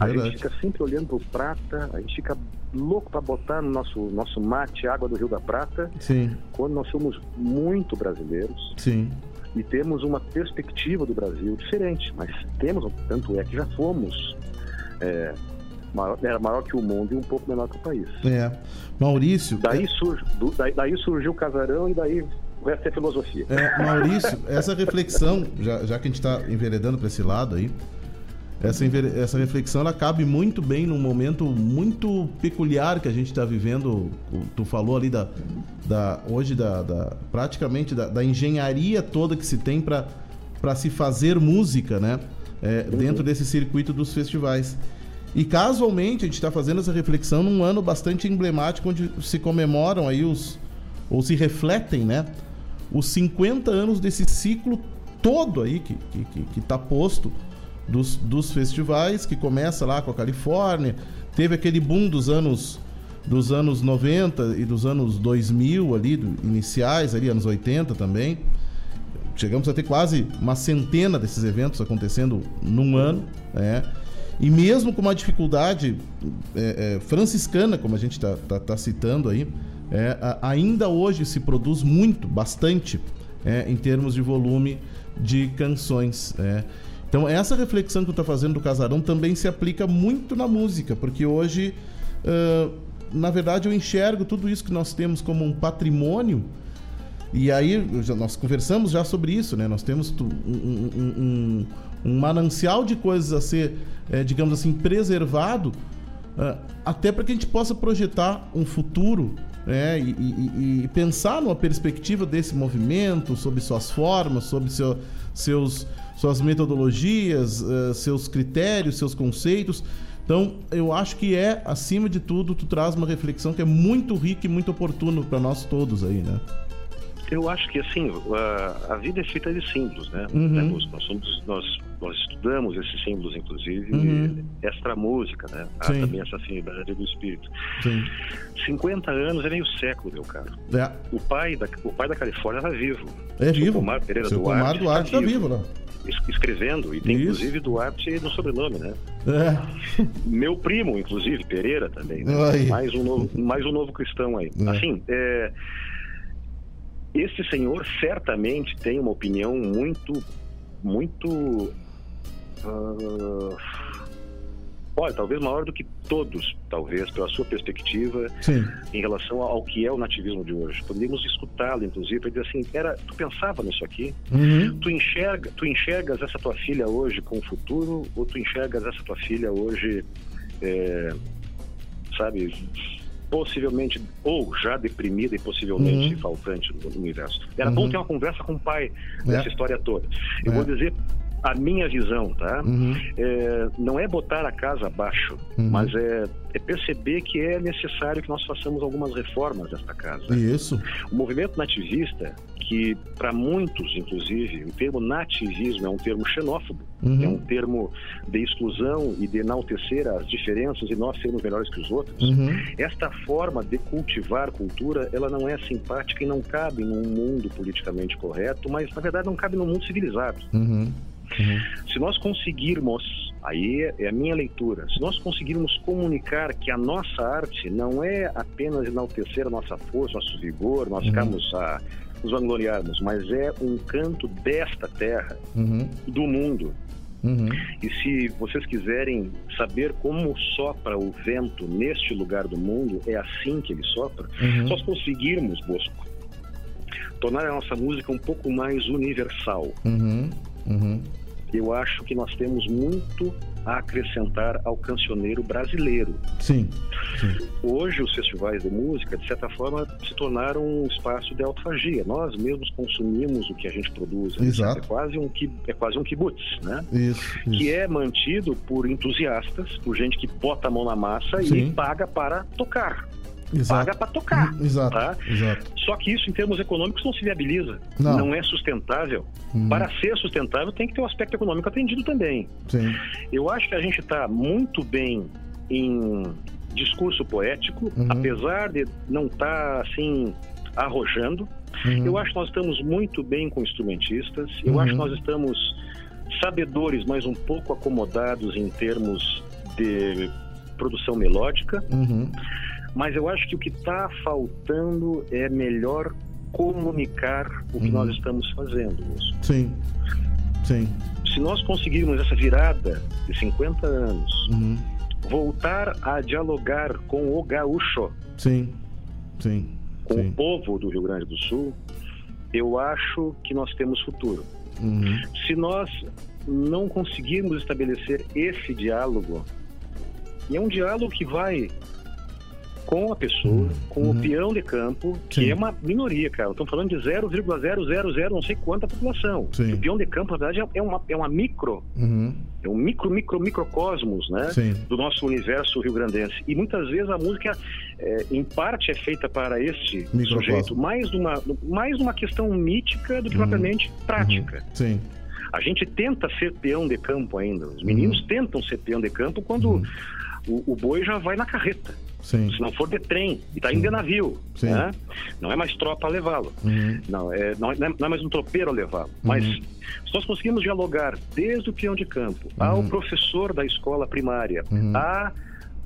A gente Verdade. fica sempre olhando para o Prata, a gente fica louco para botar no nosso, nosso mate água do Rio da Prata, Sim. quando nós somos muito brasileiros Sim. e temos uma perspectiva do Brasil diferente, mas temos, tanto é que já fomos é, maior, era maior que o mundo e um pouco menor que o país. É. Maurício. Daí, surge, do- daí, daí surgiu o casarão e daí o resto é filosofia. É, Maurício, essa reflexão, já, já que a gente está enveredando para esse lado aí, essa, essa reflexão ela cabe muito bem num momento muito peculiar que a gente está vivendo. Tu falou ali da, da hoje da, da- praticamente da, da engenharia toda que se tem para se fazer música, né? É, Dentro desse circuito dos festivais. E casualmente a gente está fazendo essa reflexão num ano bastante emblemático onde se comemoram aí os ou se refletem, né? Os 50 anos desse ciclo todo aí que, que, que, que tá posto dos, dos festivais, que começa lá com a Califórnia, teve aquele boom dos anos dos anos 90 e dos anos 2000 ali, do- iniciais ali, anos 80 também. Chegamos a ter quase uma centena desses eventos acontecendo num ano, né? E mesmo com uma dificuldade é, é, franciscana, como a gente está citando aí, é, a- ainda hoje se produz muito, bastante, é, em termos de volume de canções. É. Então, essa reflexão que tu está fazendo do casarão também se aplica muito na música, porque hoje, ah, na verdade, eu enxergo tudo isso que nós temos como um patrimônio e aí, nós conversamos já sobre isso, né? Nós temos um, um- um- um manancial de coisas a ser, eh, digamos assim, preservado, ah, até para que a gente possa projetar um futuro né? e, e- e pensar numa perspectiva desse movimento, sobre suas formas, sobre seu- seus, suas metodologias, eh, seus critérios, seus conceitos. Então, eu acho que é, acima de tudo, tu traz uma reflexão que é muito rica e muito oportuna para nós todos aí, né? Eu acho que assim, a, a vida é feita de símbolos, né? Uhum. Né? Nós, somos, nós, nós estudamos esses símbolos, inclusive, Uhum. extra música, né? Há Sim. também essa afinidade do espírito. Sim. 50 anos é meio século, meu caro. É, O pai da, o pai da Califórnia está vivo. é vivo. Pomar Pereira Seu Duarte Pomar Duarte está tá vivo es- Escrevendo, e tem Isso. inclusive Duarte no sobrenome, né? É. Meu primo, inclusive, Pereira também. né? Mais, um novo, mais um novo cristão aí. É. Assim, é, esse senhor certamente tem uma opinião muito, muito. ah, olha, talvez maior do que todos, talvez, pela sua perspectiva Sim. em relação ao que é o nativismo de hoje. Podemos escutá-lo, inclusive, para dizer assim, era, tu pensava nisso aqui? Uhum. Tu, enxerga, tu enxergas essa tua filha hoje com o futuro ou tu enxergas essa tua filha hoje, é, sabe, possivelmente, ou já deprimida e possivelmente Uhum. faltante no universo? Era Uhum. bom ter uma conversa com o pai É. dessa história toda. Eu É. vou dizer a minha visão, tá? Uhum. É, não é botar a casa abaixo, Uhum. mas é, é perceber que é necessário que nós façamos algumas reformas desta casa. Isso. O movimento nativista, que para muitos, inclusive, o termo nativismo é um termo xenófobo, Uhum. é um termo de exclusão e de enaltecer as diferenças e nós sermos melhores que os outros. Uhum. Esta forma de cultivar cultura, ela não é simpática e não cabe num mundo politicamente correto, mas na verdade não cabe num mundo civilizado. Uhum. Se nós conseguirmos, aí é a minha leitura, se nós conseguirmos comunicar que a nossa arte não é apenas enaltecer a nossa força, nosso vigor, nós Uhum. ficarmos a nos vangloriarmos, mas é um canto desta terra, Uhum. do mundo. Uhum. E se vocês quiserem saber como sopra o vento neste lugar do mundo, é assim que ele sopra. Uhum. Se nós conseguirmos, Bosco, tornar a nossa música um pouco mais universal, Uhum. Uhum. eu acho que nós temos muito a acrescentar ao cancioneiro brasileiro. Sim. Sim. Hoje, os festivais de música, de certa forma, se tornaram um espaço de autofagia. Nós mesmos consumimos o que a gente produz. Exato. É quase um, é quase um kibutz, né? Isso. Que isso. é mantido por entusiastas, por gente que bota a mão na massa Sim. e paga para tocar. Exato. Paga para tocar. Uhum. Exato. tá? Exato. Só que isso, em termos econômicos, não se viabiliza. Não. é sustentável. Uhum. Para ser sustentável, tem que ter o aspecto econômico atendido também. Sim. Eu acho que a gente está muito bem em discurso poético, Uhum. apesar de não estar assim arrojando. Uhum. Eu acho que nós estamos muito bem com instrumentistas. Eu Uhum. acho que nós estamos sabedores, mas um pouco acomodados em termos de produção melódica. Uhum. Mas eu acho que o que está faltando é melhor comunicar o que Uhum. nós estamos fazendo. Lúcio. Sim. Sim. Se nós conseguirmos essa virada de 50 anos, Uhum. voltar a dialogar com o gaúcho, Sim. Sim. com o Sim. povo do Rio Grande do Sul, eu acho que nós temos futuro. Uhum. Se nós não conseguirmos estabelecer esse diálogo, e é um diálogo que vai com a pessoa, com o peão de campo, que Sim. é uma minoria, cara. Estamos falando de 0,000 não sei quanta população. Sim. O peão de campo, na verdade, é uma, é uma micro, Uhum. é um micro, micro, microcosmos, né? Sim. Do nosso universo rio-grandense. E muitas vezes a música, é, em parte, é feita para este Microcosmo. sujeito, mais numa, mais numa questão mítica do que propriamente prática. Sim. A gente tenta ser peão de campo ainda. Os meninos Uhum. tentam ser peão de campo quando o, o boi já vai na carreta. Sim. Se não for de trem, e está indo de navio. Né? Não é mais tropa a levá-lo. Uhum. Não, é, não, é, não é mais um tropeiro a levá-lo. Mas se nós conseguimos dialogar desde o peão de campo ao professor da escola primária, Uhum. a,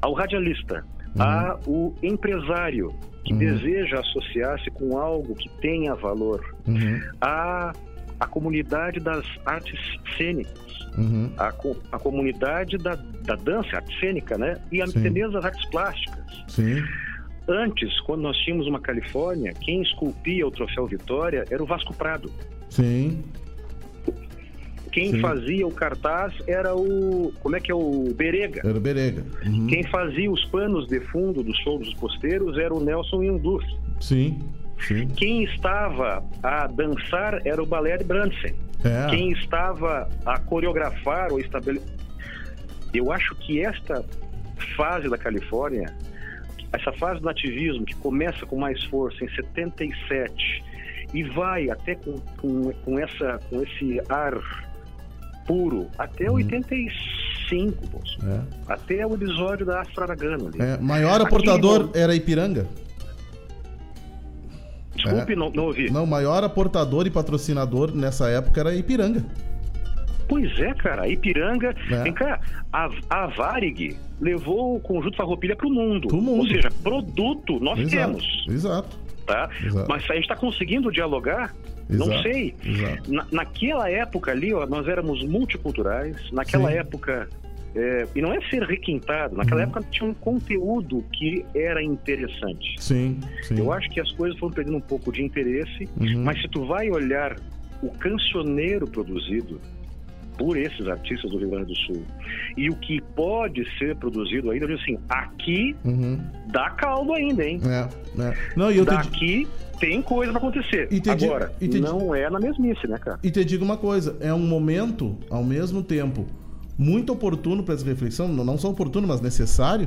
ao radialista, ao empresário que deseja associar-se com algo que tenha valor, Uhum. a, a comunidade das artes cênicas, Uhum. a, a comunidade da, da dança, arte cênica, né? E até as artes plásticas. Sim. Antes, quando nós tínhamos uma Califórnia, quem esculpia o troféu Vitória era o Vasco Prado. Sim. Quem Sim. fazia o cartaz era o. Como é que é o Berega? Era o Berega. Uhum. Quem fazia os panos de fundo dos shows dos posteiros era o Nelson Yundur. Sim. Sim. Quem estava a dançar era o Balé de Brandsen. É. Quem estava a coreografar ou estabelecer. Eu acho que esta fase da Califórnia, essa fase do nativismo que começa com mais força em 77 e vai até com, com, com, essa, com esse ar puro até 85, moço. É. até o episódio da Astra Aragano ali. É, maior Aqui, aportador não- era Ipiranga? Desculpe, é. não, não ouvi. Não, maior aportador e patrocinador nessa época era Ipiranga. Pois é, cara, a Ipiranga. É. Vem cá, a, a Varig levou o conjunto Farroupilha para o mundo. Pro mundo. Ou seja, produto nós Exato. temos, Exato. tá? Exato. Mas a gente está conseguindo dialogar? Não Exato. sei. Exato. Na, naquela época ali, ó, nós éramos multiculturais. Naquela Sim. época. É, e não é ser requintado, naquela Uhum. época tinha um conteúdo que era interessante. Sim, sim. Eu acho que as coisas foram perdendo um pouco de interesse, Uhum. mas se tu vai olhar o cancioneiro produzido por esses artistas do Rio Grande do Sul e o que pode ser produzido ainda, eu digo assim, aqui Uhum. dá caldo ainda, hein? É, é. Não, eu te, Daqui tem coisa pra acontecer. Te Agora, e te di- não é na mesmice, né, cara? e te digo uma coisa, é um momento, ao mesmo tempo, muito oportuno para essa reflexão, não só oportuno, mas necessário,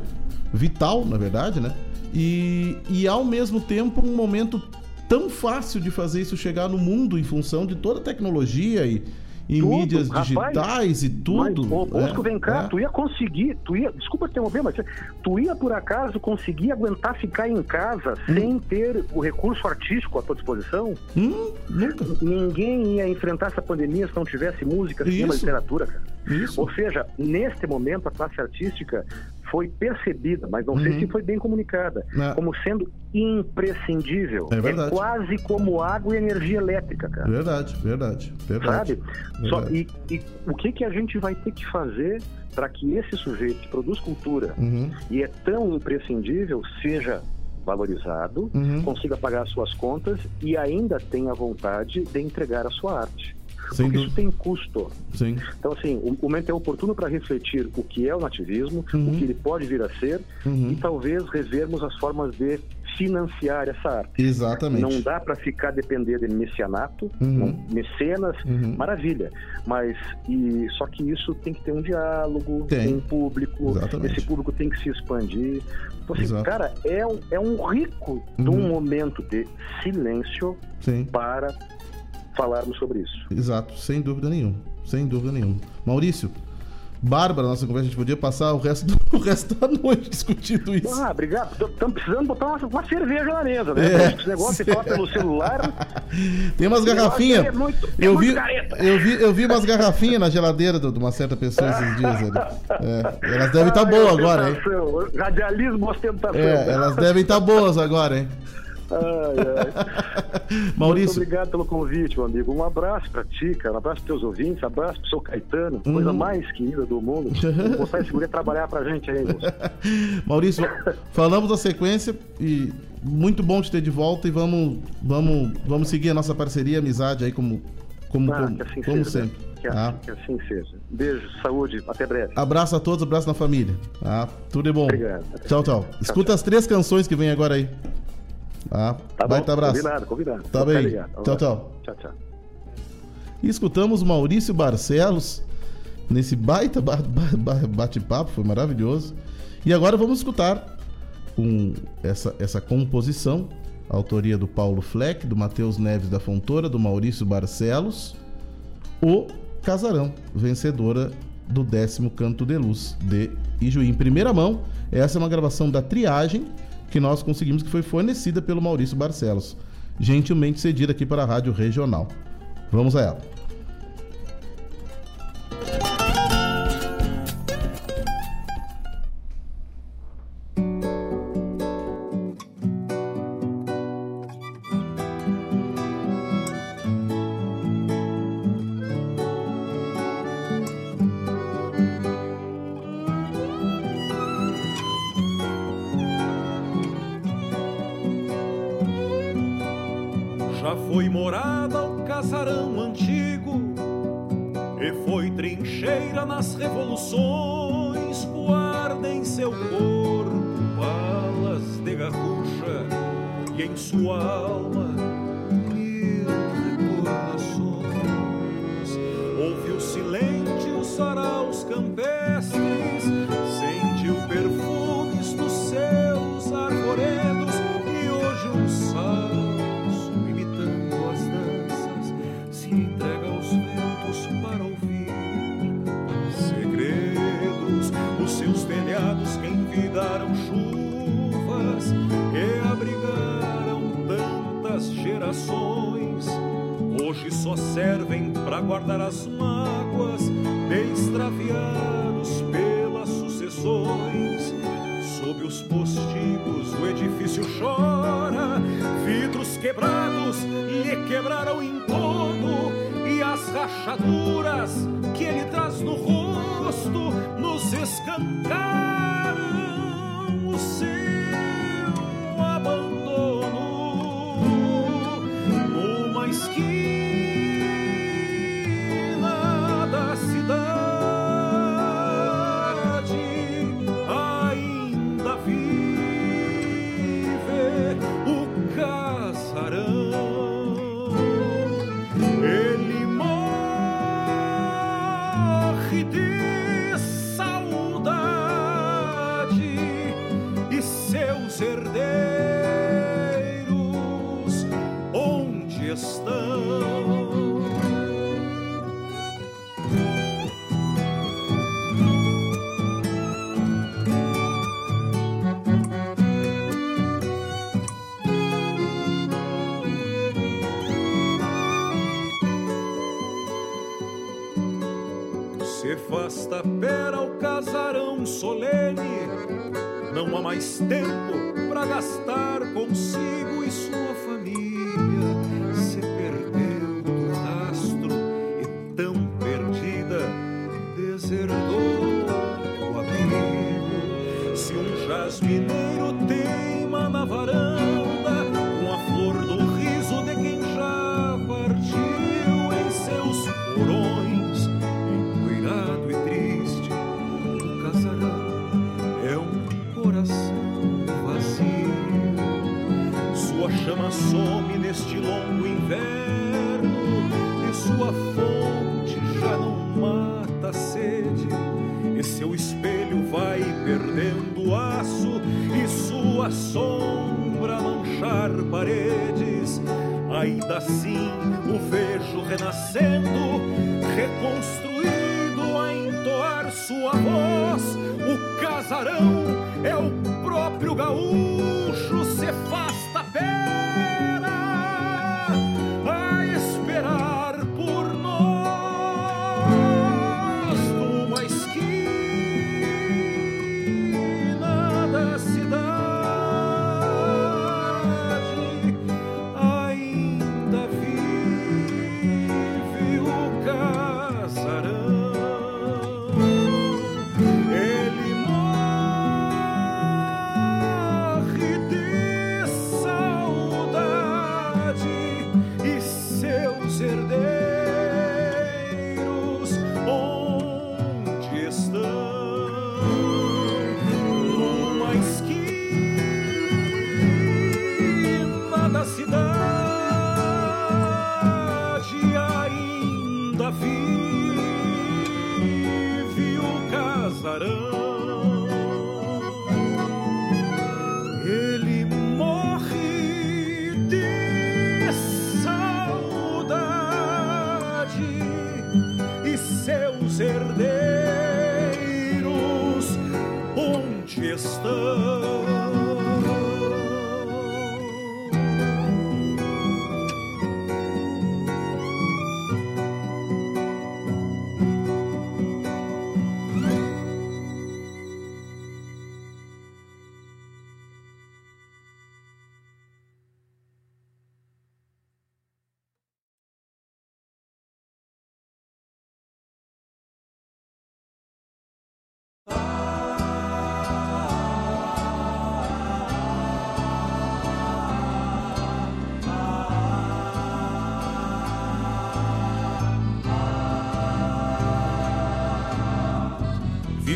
vital, na verdade, né? E, e ao mesmo tempo um momento tão fácil de fazer isso chegar no mundo em função de toda a tecnologia e, e Tudo, mídias rapaz. digitais e tudo. Mas, ô, Bosco, né? vem cá, É. tu ia conseguir, tu ia, desculpa te interromper, mas tu ia por acaso conseguir aguentar ficar em casa sem ter o recurso artístico à tua disposição? Hum, nunca. Ninguém ia enfrentar essa pandemia se não tivesse música, cinema, literatura, cara. Isso. Ou seja, neste momento a classe artística foi percebida, mas não Uhum. sei se foi bem comunicada, É. como sendo imprescindível. É verdade. quase como água e energia elétrica, cara. Verdade, verdade, verdade. Sabe? Só- Verdade. e, e o que, que a gente vai ter que fazer para que esse sujeito que produz cultura Uhum, e é tão imprescindível seja valorizado, Uhum. consiga pagar as suas contas e ainda tenha vontade de entregar a sua arte. Sem Porque dúvida. isso tem custo. Sim. Então, assim, o momento é oportuno para refletir o que é o nativismo, Uhum. o que ele pode vir a ser Uhum. e talvez revermos as formas de financiar essa arte. Exatamente. Não dá para ficar depender de mecenato, Uhum. mecenas, Uhum. maravilha. Mas e só que isso tem que ter um diálogo Tem. com o público. Exatamente. Esse público tem que se expandir. Então, assim, cara, é um, é um rico de Uhum. um momento de silêncio Sim. para falarmos sobre isso. Exato, sem dúvida nenhuma. Sem dúvida nenhuma. Maurício, Bárbara, nossa conversa, a gente podia passar o resto, do, o resto da noite discutindo isso. Ah, obrigado. Estamos precisando botar uma, uma cerveja na mesa, né? É. Esse negócio de falar pelo celular. Tem umas garrafinhas. É muito- é eu, vi, eu, vi, eu vi umas garrafinhas na geladeira de uma certa pessoa esses dias ali. É, elas devem estar Ai, boas agora, hein? Radialismo ostentação. É, elas devem estar boas agora, hein? Ai, ai. Maurício. Muito obrigado pelo convite, meu amigo. Um abraço pra ti, cara. Um abraço pros teus ouvintes. Um abraço pro seu Caetano, hum. coisa uhum. mais querida do mundo. Vou botar esse mulher trabalhar pra gente aí, Maurício, falamos a sequência e muito bom te ter de volta e vamos, vamos, vamos seguir a nossa parceria, amizade aí como, como, ah, como, assim como né? sempre. Que, ah. que, assim seja. Beijo, saúde, até breve. Abraço a todos, abraço na família. Ah, tudo de bom. Obrigado. Tchau, tchau. Escuta tchau. as três canções que vem agora aí. Ah, tá baita bom, abraço. Combinado, combinado. Tá bem. Tchau, tchau. Tchau, tchau. E escutamos Maurício Barcelos nesse baita bate-papo, foi maravilhoso. E agora vamos escutar com essa, essa composição, autoria do Paulo Fleck, do Matheus Neves da Fontoura, do Maurício Barcelos, O Casarão, vencedora do décimo Canto de Luz de Ijuí. Em primeira mão, essa é uma gravação da Triagem, que nós conseguimos, que foi fornecida pelo Maurício Barcelos, gentilmente cedida aqui para a Rádio Regional. Vamos a ela.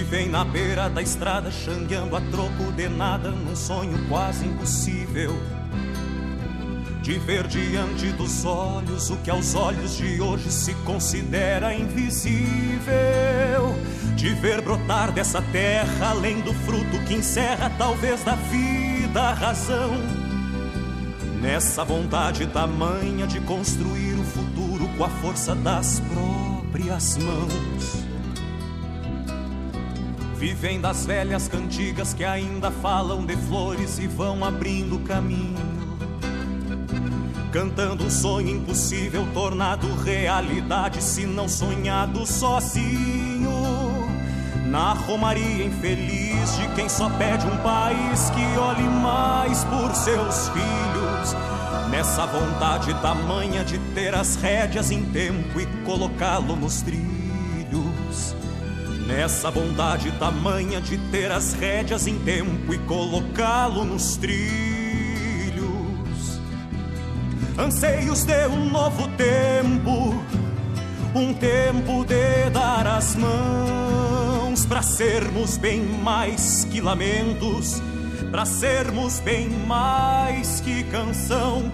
Vivem na beira da estrada, xangueando a troco de nada, num sonho quase impossível. De ver diante dos olhos o que aos olhos de hoje se considera invisível. De ver brotar dessa terra, além do fruto que encerra, talvez da vida, a razão. Nessa vontade tamanha de construir o futuro com a força das próprias mãos. Vivem das velhas cantigas que ainda falam de flores e vão abrindo caminho. Cantando um sonho impossível, tornado realidade, se não sonhado sozinho. Na romaria infeliz de quem só pede um país que olhe mais por seus filhos. Nessa vontade tamanha de ter as rédeas em tempo e colocá-lo nos trilhos. Nessa bondade tamanha de ter as rédeas em tempo e colocá-lo nos trilhos. Anseios de um novo tempo, um tempo de dar as mãos para sermos bem mais que lamentos, para sermos bem mais que canção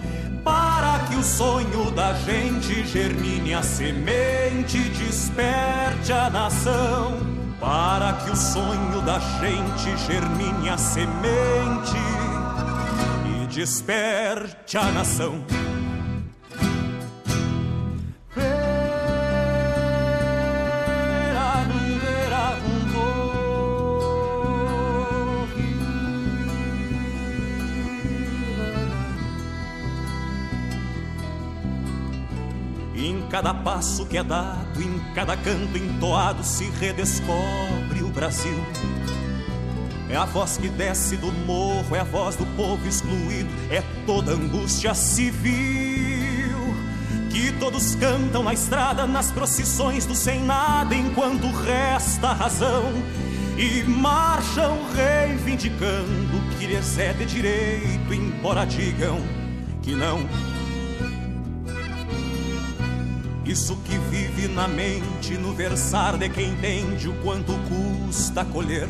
para que o sonho da gente germine a semente, desperte a nação. Para que o sonho da gente germine a semente e desperte a nação. Cada passo que é dado, em cada canto entoado, se redescobre o Brasil. É a voz que desce do morro, é a voz do povo excluído, é toda angústia civil. Que todos cantam na estrada, nas procissões do sem nada, enquanto resta a razão. E marcham reivindicando que lhes é de direito, embora digam que não. Isso que vive na mente, no versar de quem entende o quanto custa colher.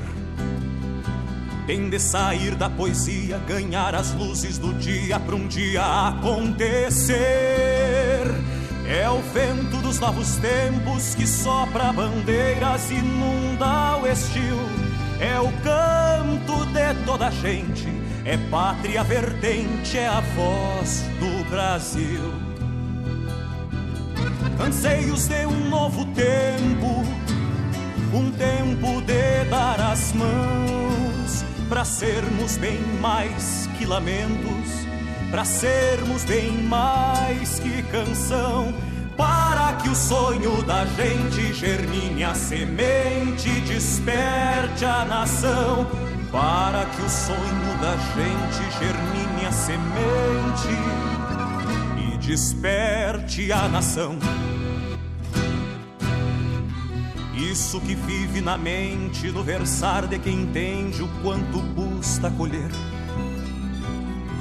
Tem de sair da poesia, ganhar as luzes do dia para um dia acontecer. É o vento dos novos tempos que sopra bandeiras, inunda o estio. É o canto de toda a gente, é pátria vertente, é a voz do Brasil anseios de um novo tempo, um tempo de dar as mãos para sermos bem mais que lamentos, para sermos bem mais que canção. Para que o sonho da gente germine a semente, desperte a nação. Para que o sonho da gente germine a semente e desperte a nação. Isso que vive na mente, no versar de quem entende o quanto custa colher.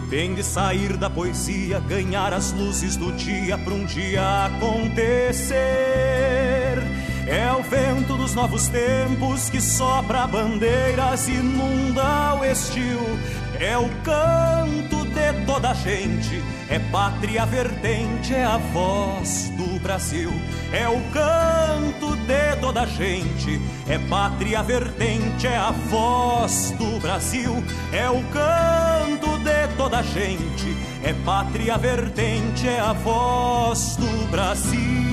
Tem de sair da poesia, ganhar as luzes do dia para um dia acontecer. É o vento dos novos tempos que sopra bandeiras, inunda o estio. É o canto de toda a gente, é pátria vertente, é a voz do Brasil. É o canto de toda gente, é pátria vertente, é a voz do Brasil. É o canto de toda gente, é pátria vertente, é a voz do Brasil.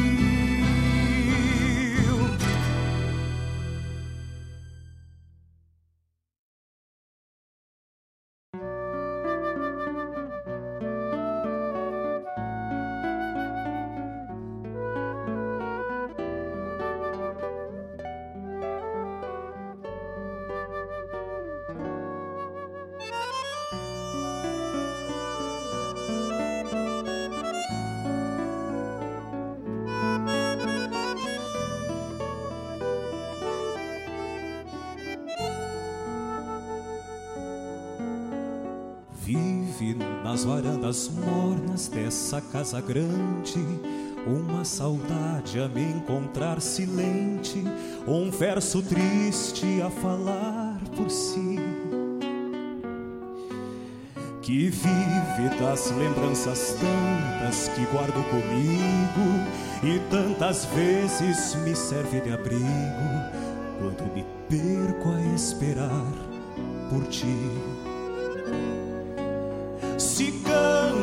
Casa grande. Uma saudade a me encontrar silente, um verso triste a falar por si. Que vive das lembranças tantas que guardo comigo e tantas vezes me serve de abrigo quando me perco a esperar por ti.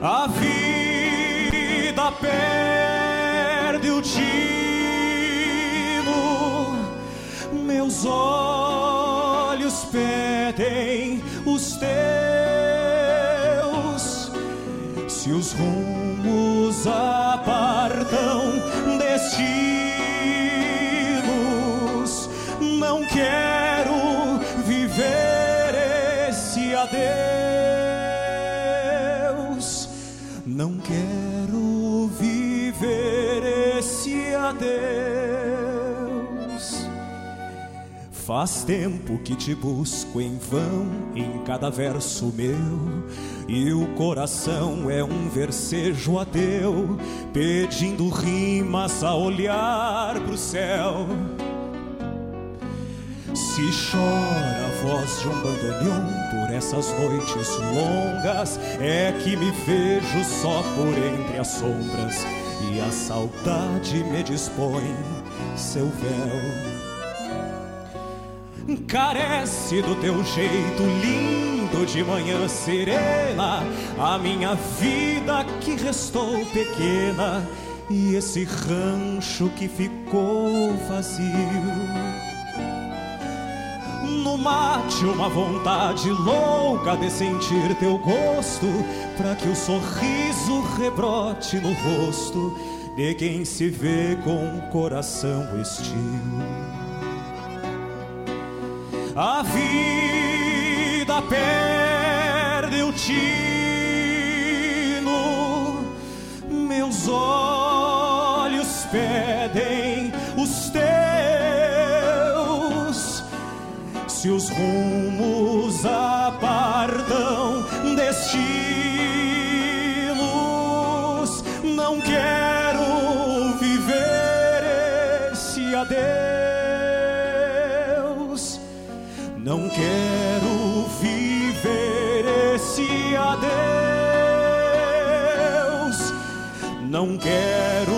A vida perde o tino, meus olhos pedem os teus. Se os rumos apartam Não quero viver esse adeus. Faz tempo que te busco em vão em cada verso meu, e o coração é um versejo ateu, pedindo rimas a olhar pro céu. Se chora a voz de um bandoneon por essas noites longas, é que me vejo só por entre as sombras e a saudade me dispõe seu véu. Carece do teu jeito lindo de manhã serena, a minha vida que restou pequena e esse rancho que ficou vazio mate uma vontade louca de sentir teu gosto, para que o sorriso rebrote no rosto de quem se vê com o coração estio. A vida perde o tino, meus olhos pedem Se os rumos apartam destinos, não quero viver esse adeus. Não quero viver esse adeus. Não quero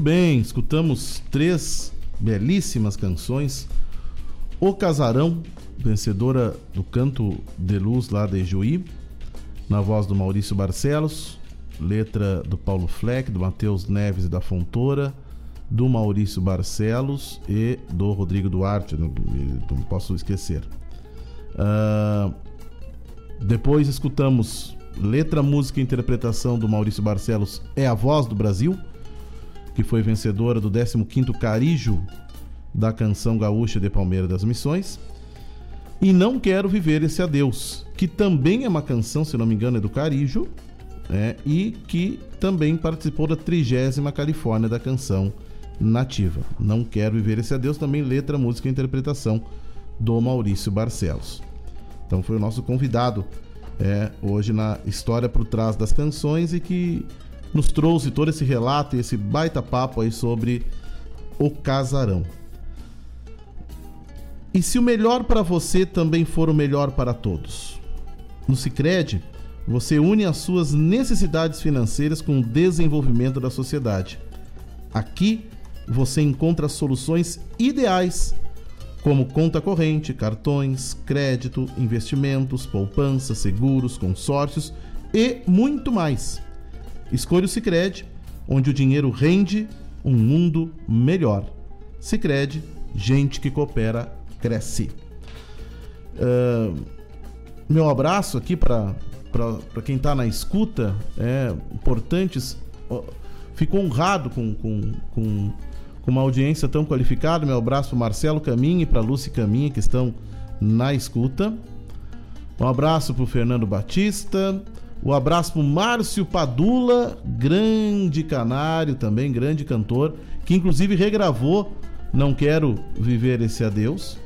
Muito bem, escutamos três belíssimas canções. O Casarão, vencedora do Canto de Luz lá de Juí, na voz do Maurício Barcelos, letra do Paulo Fleck, do Matheus Neves e da Fontoura, do Maurício Barcelos e do Rodrigo Duarte, não, posso esquecer. Uh, depois escutamos letra, música e interpretação do Maurício Barcelos, É a Voz do Brasil que foi vencedora do 15º Carijo da canção gaúcha de Palmeira das Missões. E Não Quero Viver Esse Adeus, que também é uma canção, se não me engano, é do Carijo, né? e que também participou da trigésima Califórnia da canção nativa. Não Quero Viver Esse Adeus, também letra, música e interpretação do Maurício Barcelos. Então foi o nosso convidado é, hoje na História por Trás das Canções e que nos trouxe todo esse relato e esse baita papo aí sobre o casarão. E se o melhor para você também for o melhor para todos? No Sicredi, você une as suas necessidades financeiras com o desenvolvimento da sociedade. Aqui você encontra soluções ideais, como conta corrente, cartões, crédito, investimentos, poupança, seguros, consórcios e muito mais. Escolha o Sicredi, onde o dinheiro rende um mundo melhor. Sicredi, gente que coopera cresce. Uh, meu abraço aqui para quem está na escuta, é importante. Fico honrado com, com, com, com uma audiência tão qualificada. Meu abraço para Marcelo Caminha e para Lúcia Caminha, que estão na escuta. Um abraço para o Fernando Batista. O abraço para o Márcio Padula, grande canário também, grande cantor, que inclusive regravou Não Quero Viver Esse Adeus,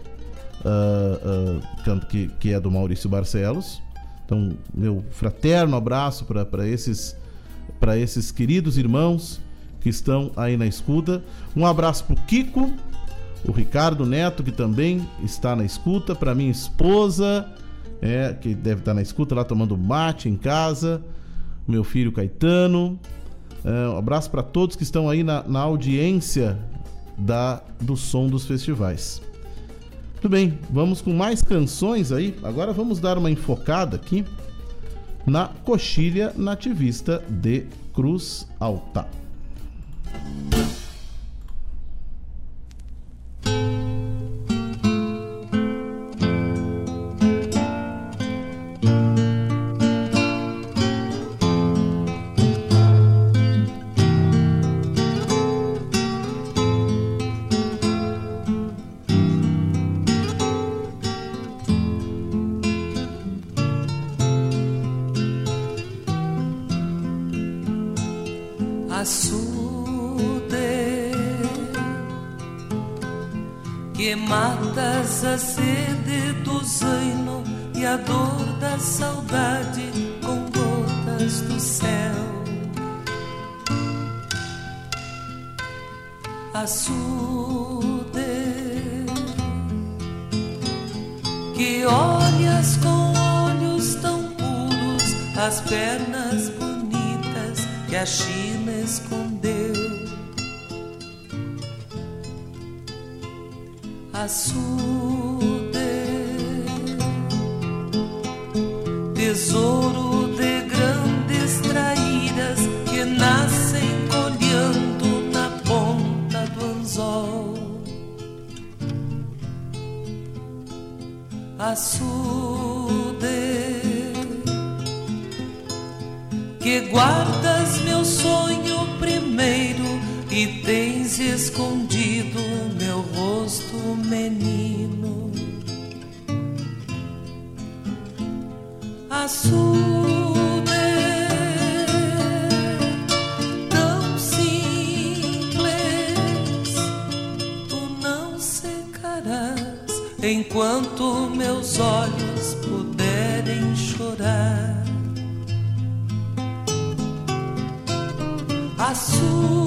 uh, uh, que, que é do Maurício Barcelos. Então, meu fraterno abraço para esses, esses queridos irmãos que estão aí na escuta. Um abraço para o Kiko, o Ricardo Neto, que também está na escuta, para minha esposa é, que deve estar na escuta lá tomando mate em casa, meu filho Caetano. É, um abraço para todos que estão aí na, na audiência da do som dos festivais. Tudo bem, vamos com mais canções aí. Agora vamos dar uma enfocada aqui na coxilha nativista de Cruz Alta. que a sua.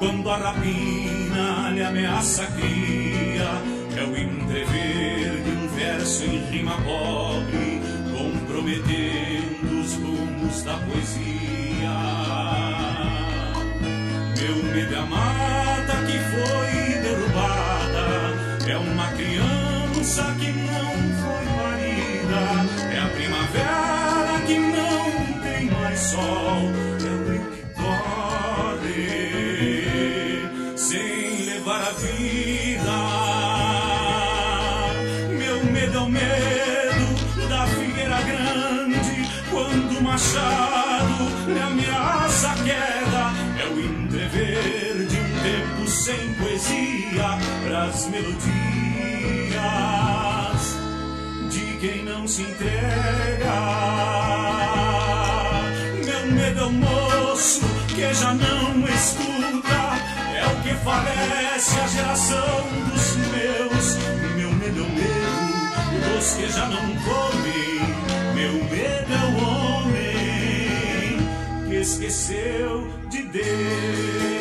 Quando a rapina lhe ameaça cria, é o entrever de um verso em rima pobre, comprometendo os rumos da poesia. Meu medo é a mata que foi poesia pras melodias de quem não se entrega. Meu medo é o moço que já não escuta, é o que falece a geração dos meus. Meu medo é o medo dos que já não comem, meu medo é o homem que esqueceu de Deus.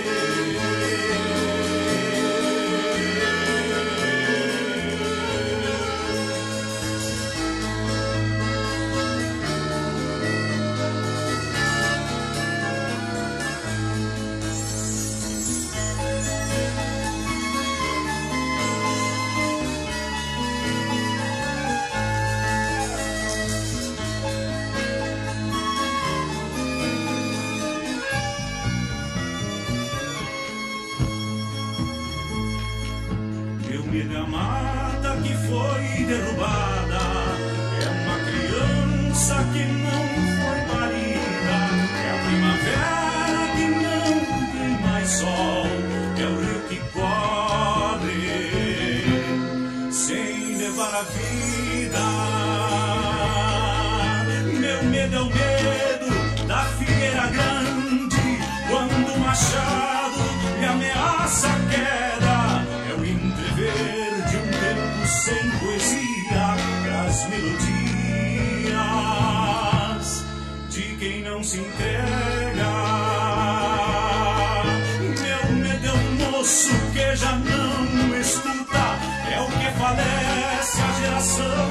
so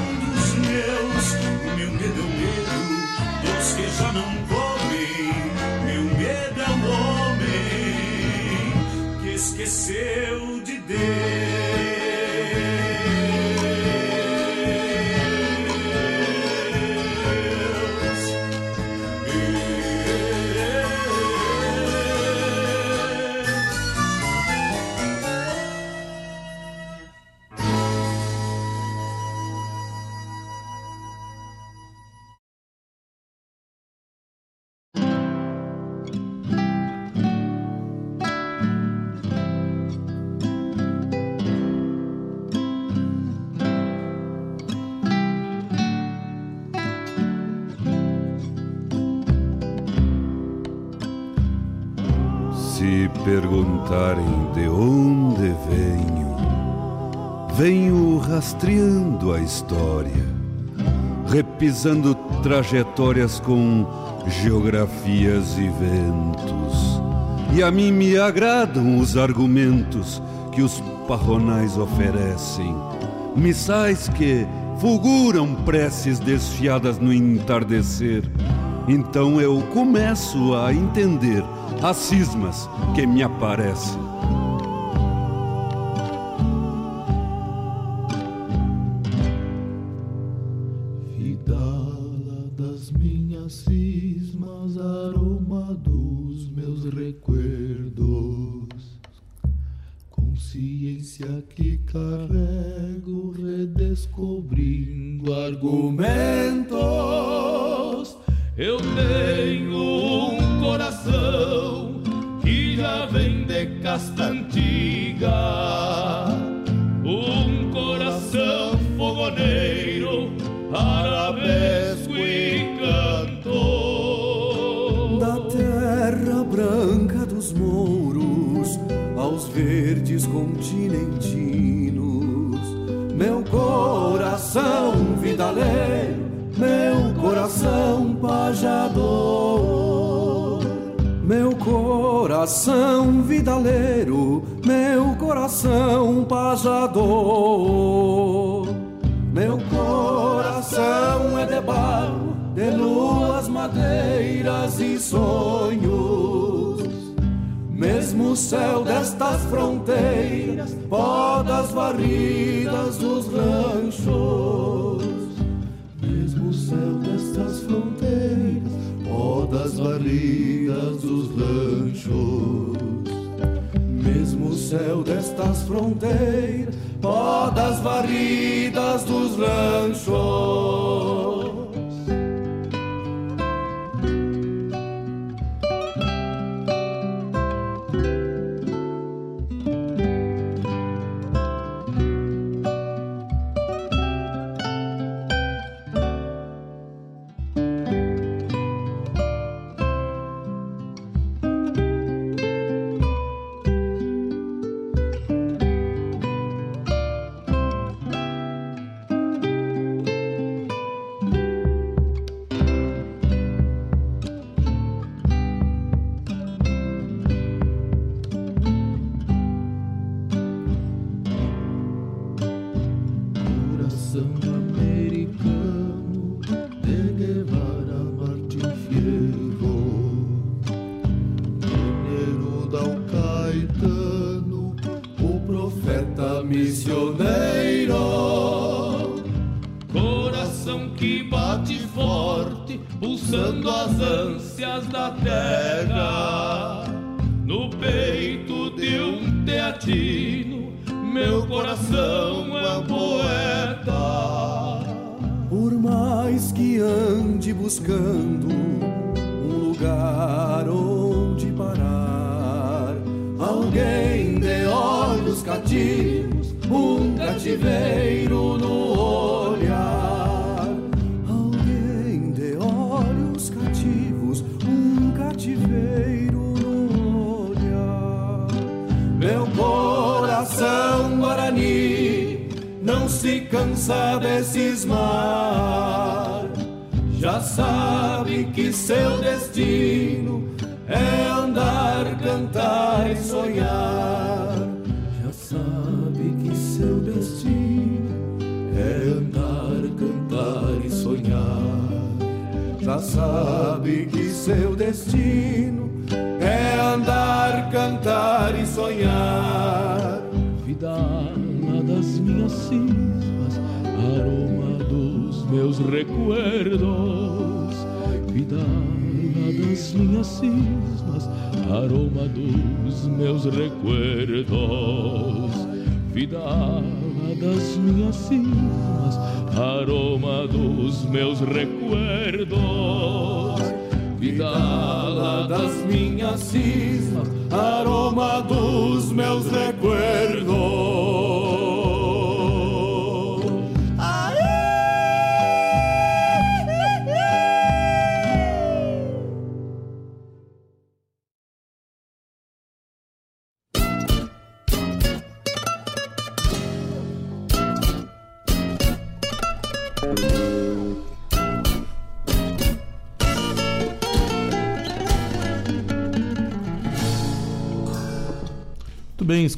realizando trajetórias com geografias e ventos. E a mim me agradam os argumentos que os parronais oferecem, missais que fulguram preces desfiadas no entardecer. Então eu começo a entender as cismas que me aparecem. Maria. Sabe que seu destino é andar, cantar e sonhar. Vida das minhas cismas, aroma dos meus recuerdos. Vida das minhas cismas, aroma dos meus recuerdos. Vida das minhas cismas, aroma dos meus recuerdos. Vida lá das minhas cismas, aroma dos meus recuerdos.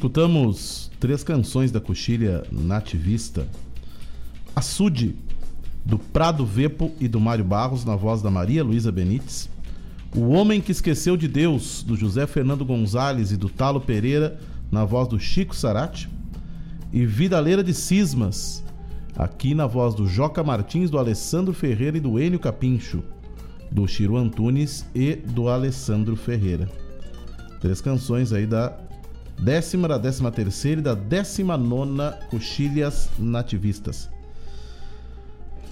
Escutamos três canções da coxilha nativista. Açude, do Prado Vepo e do Mário Barros, na voz da Maria Luísa Benites. O Homem que Esqueceu de Deus, do José Fernando Gonzalez e do Talo Pereira, na voz do Chico Sarati. E Vidaleira de Cismas, aqui na voz do Joca Martins, do Alessandro Ferreira e do Enio Capincho, do Chiro Antunes e do Alessandro Ferreira. Três canções aí da décima, da décima terceira e da décima nona Coxilhas Nativistas.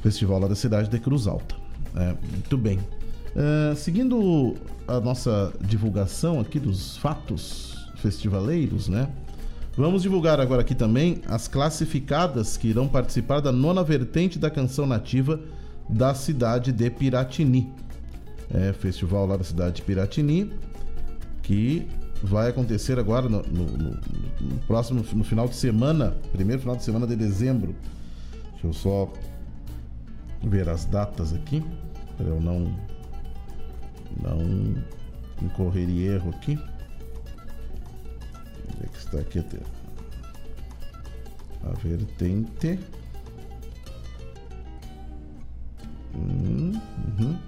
Festival lá da cidade de Cruz Alta. É, muito bem. É, seguindo a nossa divulgação aqui dos fatos festivaleiros, né? Vamos divulgar agora aqui também as classificadas que irão participar da nona vertente da canção nativa da cidade de Piratini. É, festival lá da cidade de Piratini, que vai acontecer agora no, no- no- no próximo no final de semana, primeiro final de semana de dezembro. Deixa eu só ver as datas aqui, para eu não não incorrer erro aqui. Onde é que está aqui até? A vertente. Hum, uhum.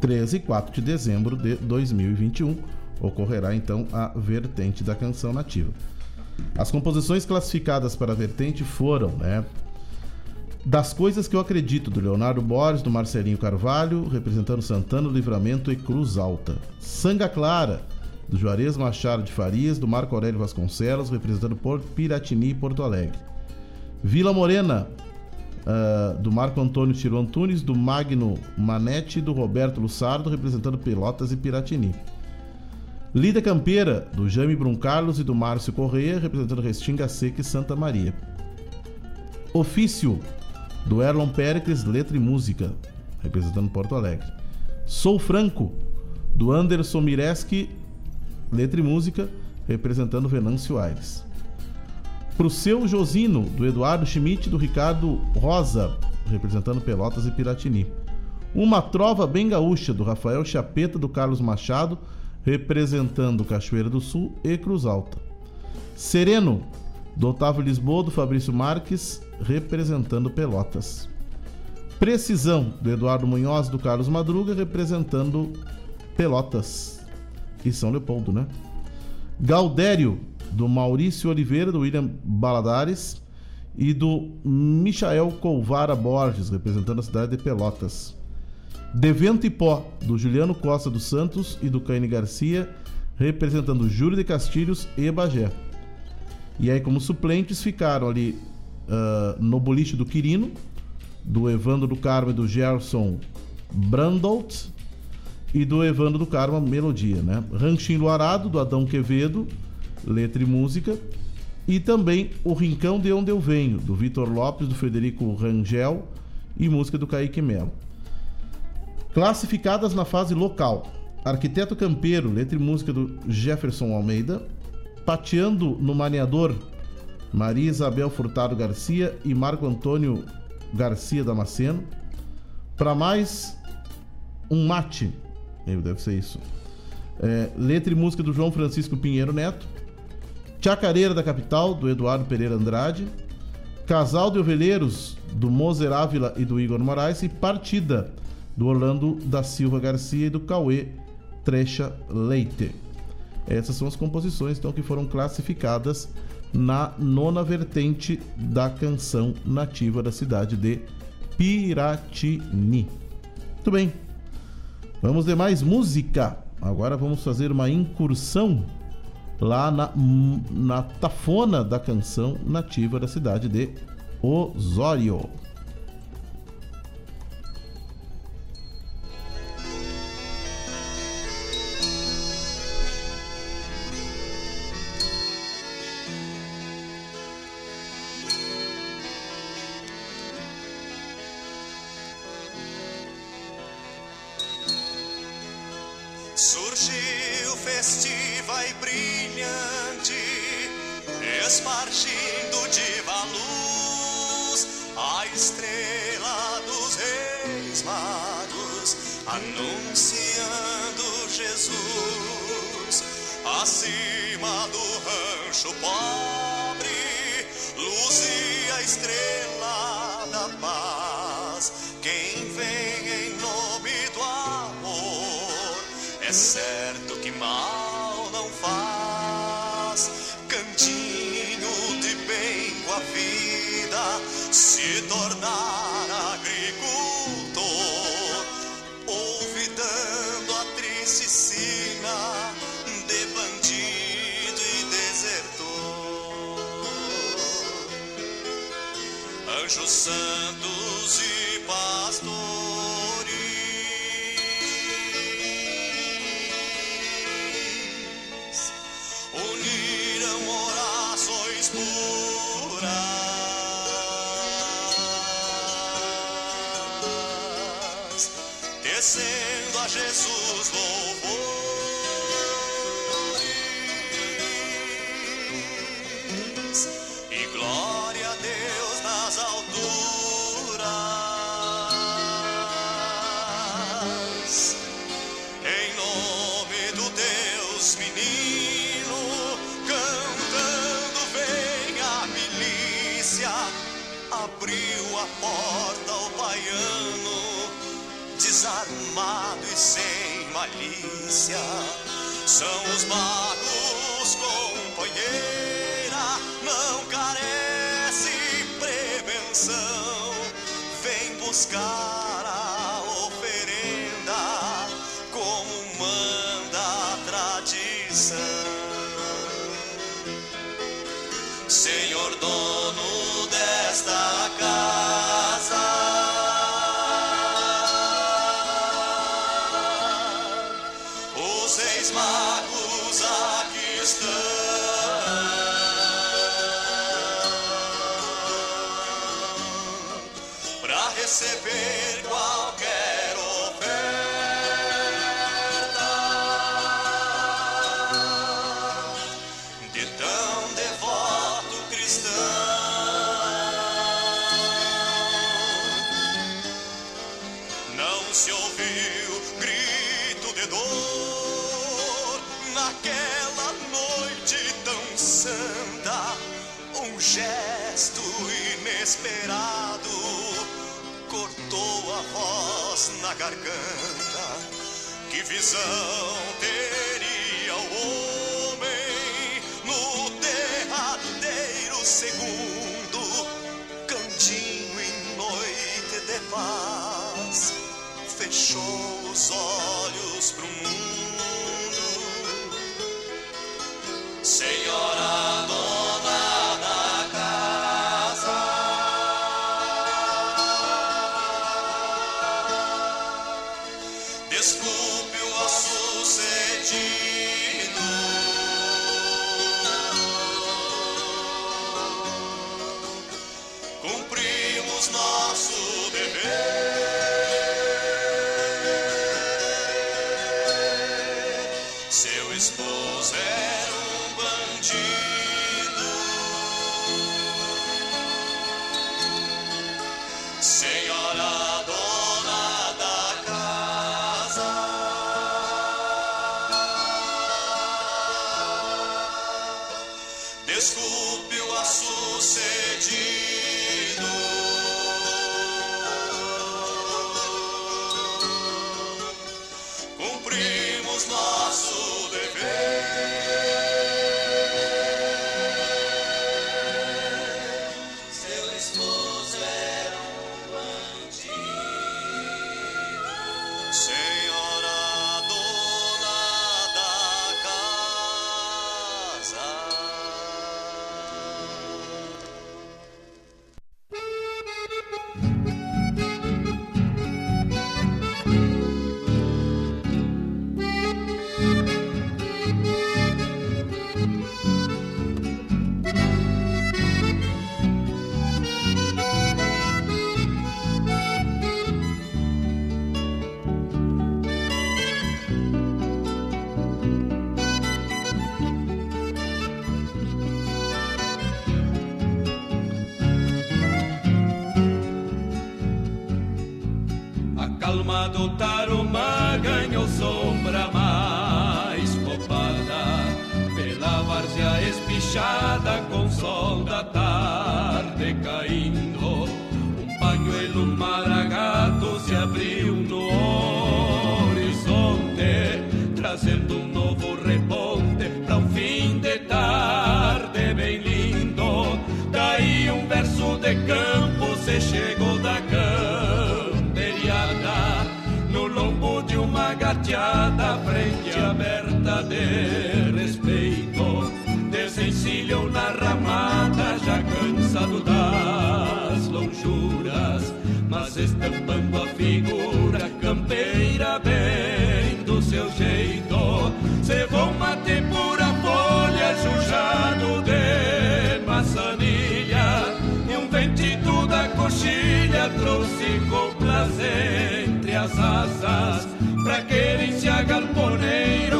13 e 4 de dezembro de 2021 ocorrerá então a vertente da canção nativa. As composições classificadas para a vertente foram, né? Das Coisas que Eu Acredito, do Leonardo Borges, do Marcelinho Carvalho, representando Santana, Livramento e Cruz Alta. Sanga Clara, do Juarez Machado de Farias, do Marco Aurélio Vasconcelos, representando Piratini e Porto Alegre. Vila Morena, ah, do Marco Antônio Tiro Antunes, do Magno Manetti e do Roberto Lussardo, representando Pelotas e Piratini. Lida Campeira, do Jaime Brum Carlos e do Márcio Correia, representando Restinga Seca e Santa Maria. Ofício, do Erlon Pericles, Letra e Música, representando Porto Alegre. Sou Franco, do Anderson Mireski, Letra e Música, representando Venâncio Aires. Pro seu Josino, do Eduardo Schmidt e do Ricardo Rosa, representando Pelotas e Piratini. Uma Trova Bem Gaúcha, do Rafael Chapeta, do Carlos Machado, representando Cachoeira do Sul e Cruz Alta. Sereno, do Otávio Lisboa, do Fabrício Marques, representando Pelotas. Precisão, do Eduardo Munhoz, do Carlos Madruga, representando Pelotas e São Leopoldo, né? Gaudério, do Maurício Oliveira, do William Baladares, e do Michael Colvara Borges, representando a cidade de Pelotas. De Vento e Pó, do Juliano Costa dos Santos e do Caine Garcia, representando Júlio de Castilhos e Bagé. E aí, como suplentes, ficaram ali uh, no boliche do Quirino, do Evandro do Carmo e do Gerson Brandolt, e do Evandro do Carmo, Melodia, né? Ranchinho do Arado, do Adão Quevedo, letra e música. E também O Rincão de Onde Eu Venho, do Vitor Lopes, do Frederico Rangel e música do Kaique Melo. Classificadas na fase local. Arquiteto Campeiro, letra e música do Jefferson Almeida. Pateando no Maneador, Maria Isabel Furtado Garcia e Marco Antônio Garcia Damasceno. Para mais, um mate. Deve ser isso. É, letra e música do João Francisco Pinheiro Neto. Chacareira da Capital, do Eduardo Pereira Andrade. Casal de Ovelheiros, do Moser Ávila e do Igor Moraes. E Partida, do Orlando da Silva Garcia e do Cauê Trecha Leite. Essas são as composições então que foram classificadas na nona vertente da canção nativa da cidade de Piratini. Muito bem. Vamos de mais música. Agora vamos fazer uma incursão lá na, na tafona da canção nativa da cidade de Osório. Anunciando Jesus. Acima do rancho pobre, luzia a estrela da paz. Quem vem em nome do amor, é certo que mal não faz. Cantinho de bem com a vida, se tornar Anjos santos e pastores uniram orações puras, descendo a Jesus louvores abriu a porta ao baiano, desarmado e sem malícia. São os magos, companheira, não carece prevenção. Vem buscar visão teria o homem no derradeiro segundo, cantinho em noite de paz, fechou os olhos pro mundo. Espichada com sol da tarde caindo. Um pañuelo maragato se abriu no horizonte Trazendo um novo reponte pra um fim de tarde bem lindo. Daí um verso de campo se chegou da camperiada No lombo de uma gateada Frente aberta de respeito Na ramada Já cansado das lonjuras Mas estampando a figura Campeira bem do seu jeito. Se vão mate folha Jujado de maçanilha E um ventito da coxilha Trouxe coplas entre as asas Pra querência galponeiro Onde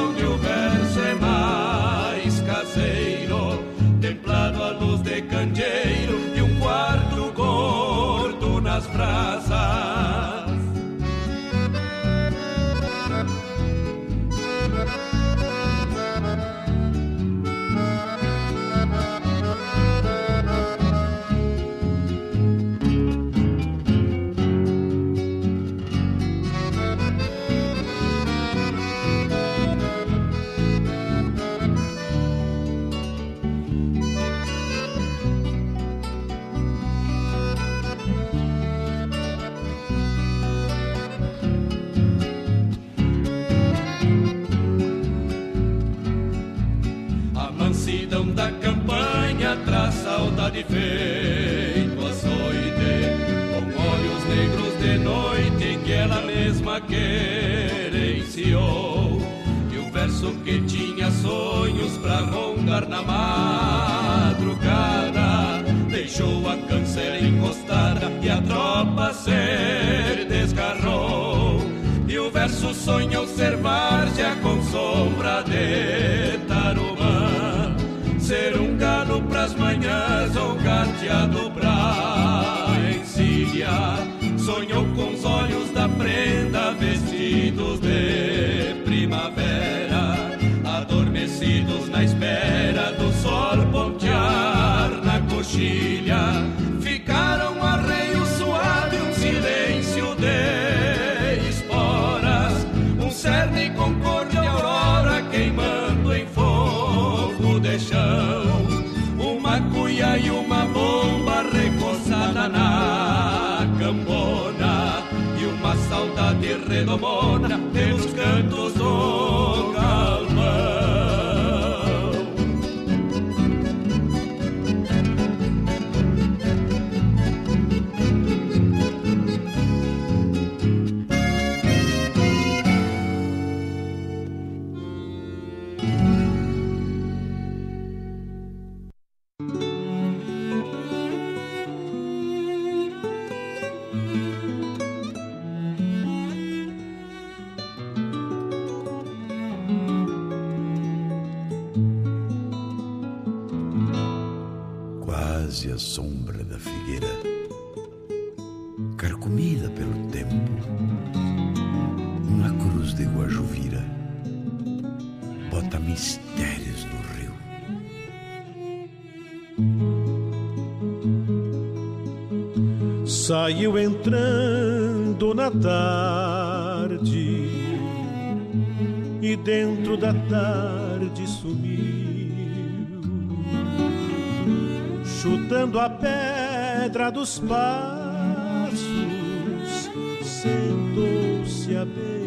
O verso que tinha sonhos pra rondar na madrugada. Deixou a cancela encostada e a tropa se desgarrou. E o verso sonhou ser várzea com sombra de tarumã. Ser um galo pras manhãs ou gateado pra encilhar. Sonhou com os olhos da prenda vestidos de primavera Adormecidos na espera do sol pontear na coxilha. Ficaram arreio suave, um silêncio de esporas. Um cerne com cor de aurora queimando em fogo de chão. Uma cuia e uma bomba recoçada na cambona. Redomona pelos cantos do Saiu entrando na tarde e dentro da tarde sumiu, chutando a pedra dos passos, sentou-se à beira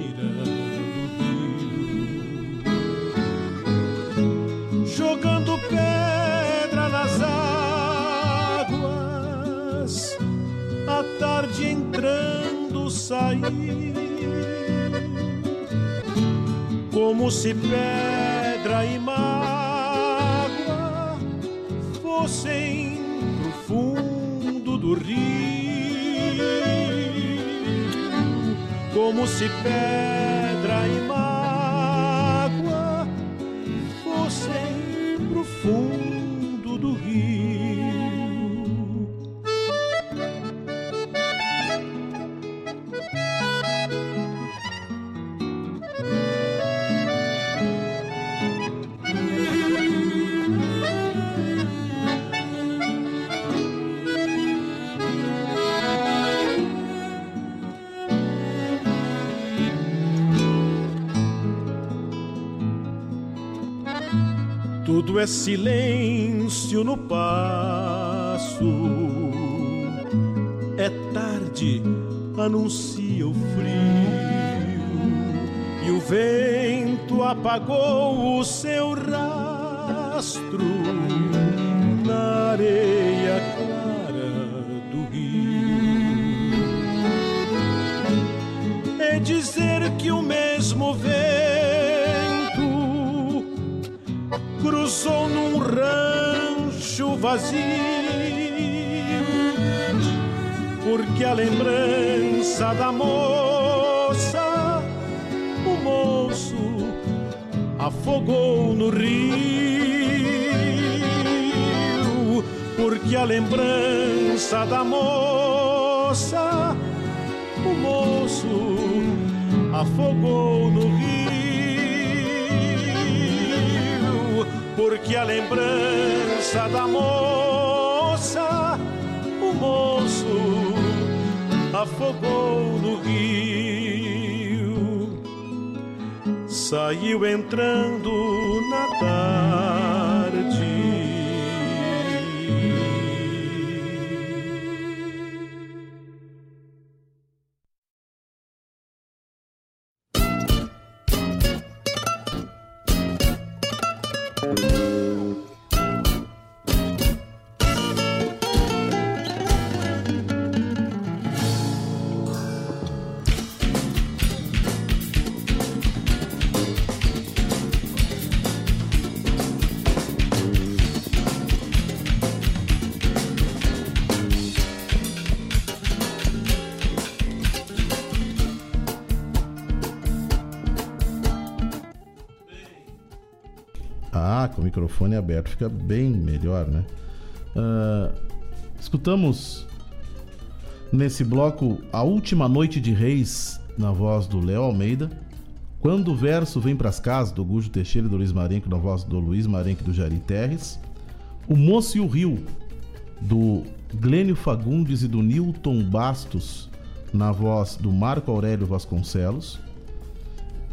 saiu como se pedra e mágoa fossem pro fundo do rio como se pedra é silêncio no passo. É tarde, anuncia o frio. E o vento apagou o seu rastro vazio, porque a lembrança da moça, o moço afogou no rio, porque a lembrança da moça, o moço afogou no rio porque a lembrança da moça, o moço afogou no rio, saiu entrando microfone aberto fica bem melhor, né? Ah, escutamos nesse bloco A Última Noite de Reis, na voz do Léo Almeida. Quando o verso vem pras casas, do Gujo Teixeira e do Luiz Marenco, na voz do Luiz Marenco e do Jari Terres. O Moço e o Rio, do Glênio Fagundes e do Newton Bastos, na voz do Marco Aurélio Vasconcelos.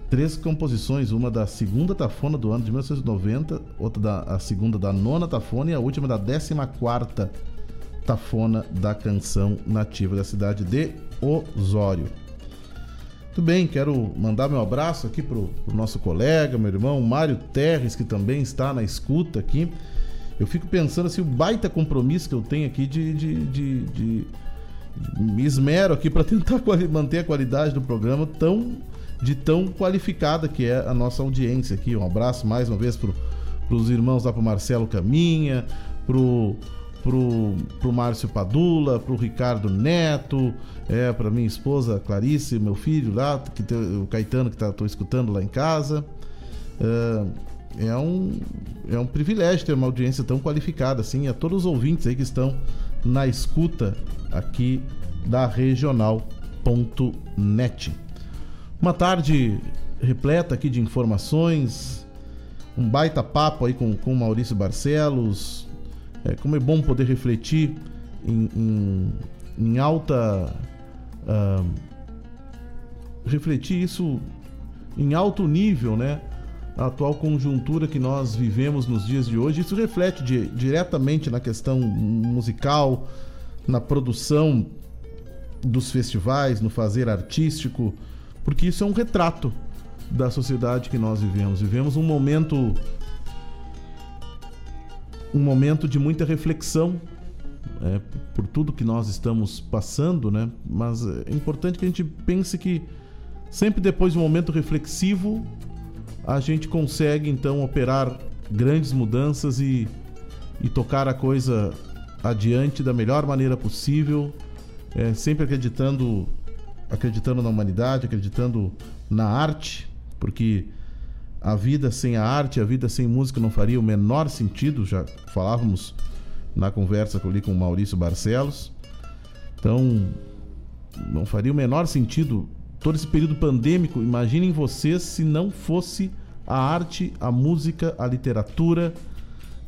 Três composições, uma da segunda tafona do ano de 1990, outra da a segunda da nona tafona e a última da décima quarta tafona da canção nativa da cidade de Osório. Muito bem, quero mandar meu abraço aqui pro, pro nosso colega, meu irmão Mário Terres, que também está na escuta aqui. Eu fico pensando assim, o baita compromisso que eu tenho aqui de, de, de, de- me esmero aqui para tentar manter a qualidade do programa tão de tão qualificada que é a nossa audiência aqui. Um abraço mais uma vez pro, pros irmãos lá pro Marcelo Caminha, pro pro, pro Márcio Padula, pro Ricardo Neto, é, pra minha esposa Clarice, meu filho lá, que tem, o Caetano que tá, tô escutando lá em casa. É, é um, é um privilégio ter uma audiência tão qualificada assim, a todos os ouvintes aí que estão na escuta aqui da regional.net. Uma tarde repleta aqui de informações, um baita papo aí com com Maurício Barcelos. É, como é bom poder refletir em, em, em alta. ah, refletir isso em alto nível, né? A atual conjuntura que nós vivemos nos dias de hoje. Isso reflete di- diretamente na questão musical, na produção dos festivais, no fazer artístico, porque isso é um retrato da sociedade que nós vivemos. Vivemos um momento um momento de muita reflexão é, por tudo que nós estamos passando, né? Mas é importante que a gente pense que sempre depois de um momento reflexivo a gente consegue então operar grandes mudanças e, e tocar a coisa adiante da melhor maneira possível, é, sempre acreditando acreditando na humanidade, acreditando na arte, porque a vida sem a arte, a vida sem música não faria o menor sentido, já falávamos na conversa ali com o Maurício Barcelos. Então, não faria o menor sentido todo esse período pandêmico. Imaginem vocês se não fosse a arte, a música, a literatura.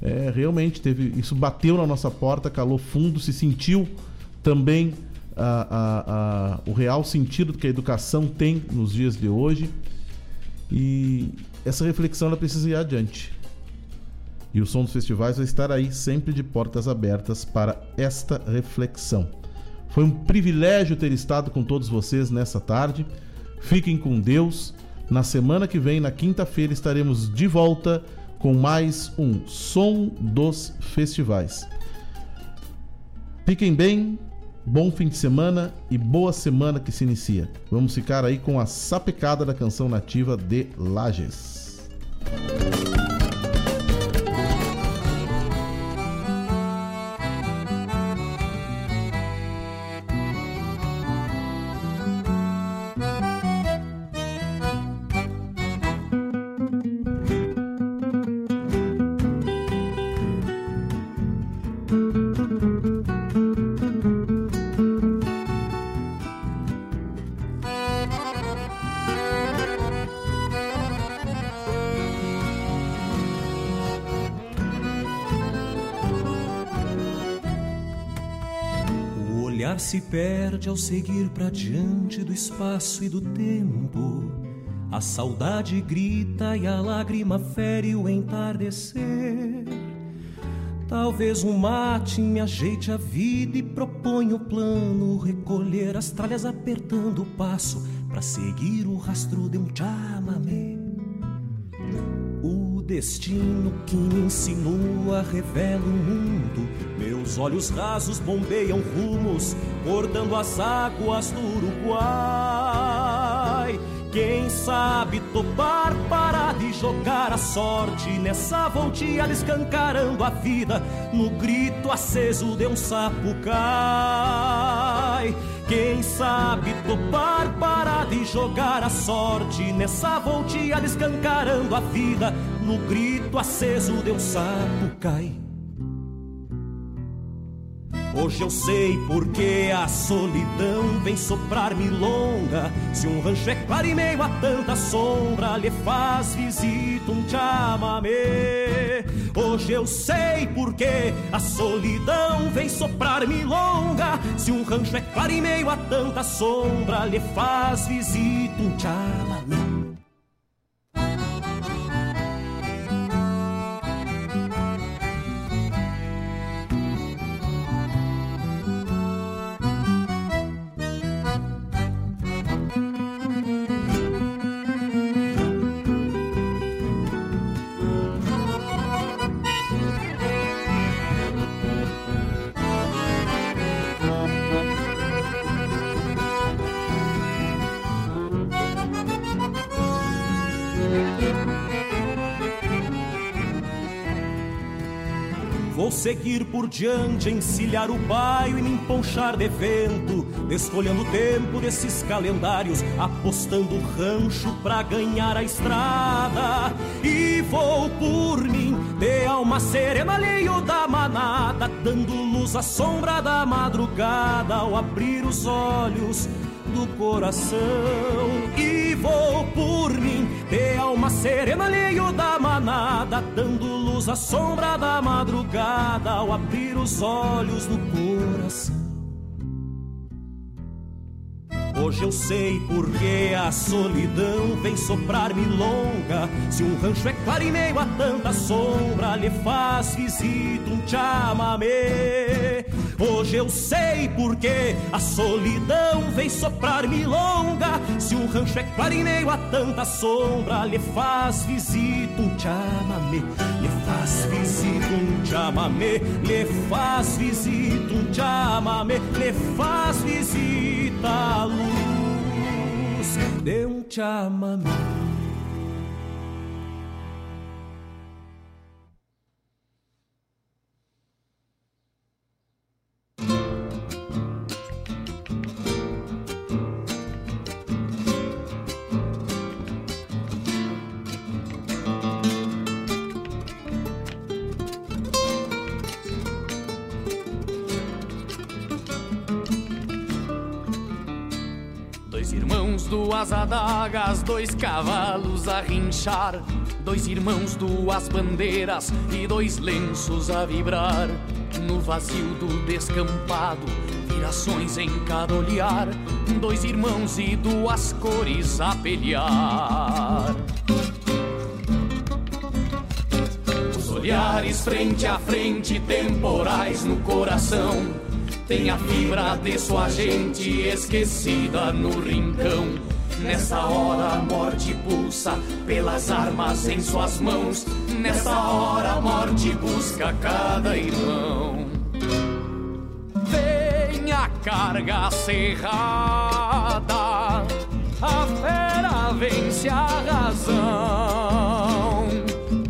É, realmente teve isso bateu na nossa porta, calou fundo, se sentiu também a- a- o real sentido que a educação tem nos dias de hoje. E essa reflexão ela precisa ir adiante. E o Som dos Festivais vai estar aí sempre de portas abertas para esta reflexão. Foi um privilégio ter estado com todos vocês nessa tarde. Fiquem com Deus. Na semana que vem, na quinta-feira, estaremos de volta com mais um Som dos Festivais. Fiquem bem, bom fim de semana e boa semana que se inicia. Vamos ficar aí com a sapecada da canção nativa de Lages. Olhar se perde ao seguir pra diante do espaço e do tempo. A saudade grita e a lágrima fere o entardecer. Talvez um mate me ajeite a vida e proponha o plano. Recolher as tralhas apertando o passo pra seguir o rastro de um chamamé. Destino que insinua revela o mundo. Meus olhos rasos bombeiam rumos, bordando as águas do Uruguai. Quem sabe topar, parar de jogar a sorte nessa volteada escancarando a vida no grito aceso de um sapo cai. Quem sabe topar, parar de jogar a sorte nessa volteada escancarando a vida no grito aceso de um sapo cai. Hoje eu sei porque a solidão vem soprar milonga. Se um rancho é claro e meio a tanta sombra, lhe faz visita um chamamé. Hoje eu sei porque a solidão vem soprar milonga. Se um rancho é claro e meio a tanta sombra, lhe faz visita um chamamé. Seguir por diante, encilhar o baio e me emponchar de vento, desfolhando o tempo desses calendários, apostando rancho pra ganhar a estrada. E vou por mim, de alma serena, alheio da manada, dando luz à sombra da madrugada ao abrir os olhos do coração e vou por mim de alma serena alheio da manada dando luz à sombra da madrugada ao abrir os olhos do coração Hoje eu sei porque a solidão vem soprar milonga. Se um rancho é claro e meio a tanta sombra, lhe faz visita um chamamé. Hoje eu sei porque a solidão vem soprar milonga. Se um rancho é claro meio a tanta sombra, lhe faz visita um chamamé. Lhe faz visita um chamamé. Lhe faz visita um chamamé. Lhe faz visita a luz de um chamamé. Duas adagas, dois cavalos a rinchar. Dois irmãos, duas bandeiras e dois lenços a vibrar. No vazio do descampado, virações em cada olhar. Dois irmãos e duas cores a pelear. Os olhares frente a frente, temporais no coração. Tem a fibra de sua gente esquecida no rincão. Nessa hora a morte pulsa pelas armas em suas mãos. Nessa hora a morte busca cada irmão. Vem a carga cerrada, a fera vence a razão.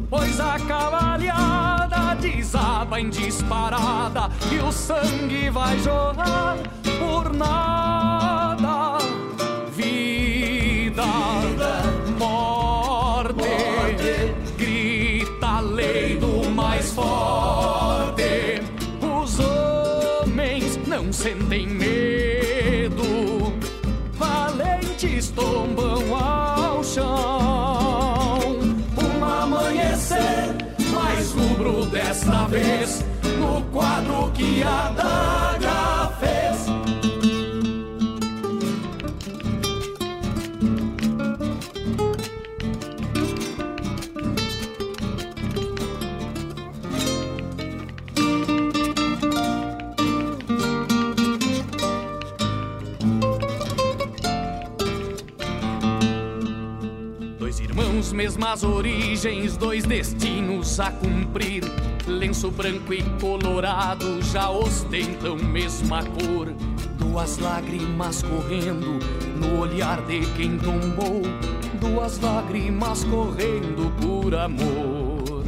Pois a cavalhada desaba em disparada e o sangue vai jorrar por nada. Vida, morte, grita a lei do mais forte. Os homens não sentem medo, valentes tombam ao chão. Um amanhecer mais rubro desta vez no quadro que a daga mesmas origens, dois destinos a cumprir. Lenço branco e colorado já ostentam mesma cor. Duas lágrimas correndo no olhar de quem tombou. Duas lágrimas correndo por amor.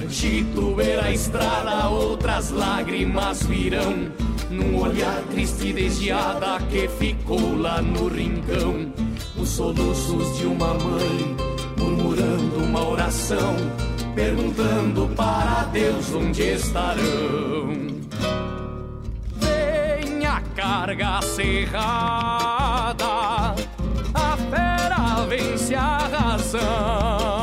Ranchito ver a estrada, outras lágrimas virão. Num olhar triste desviada que ficou lá no rincão. Os soluços de uma mãe murmurando uma oração, perguntando para Deus onde estarão. Vem a carga cerrada, a fera vence a razão.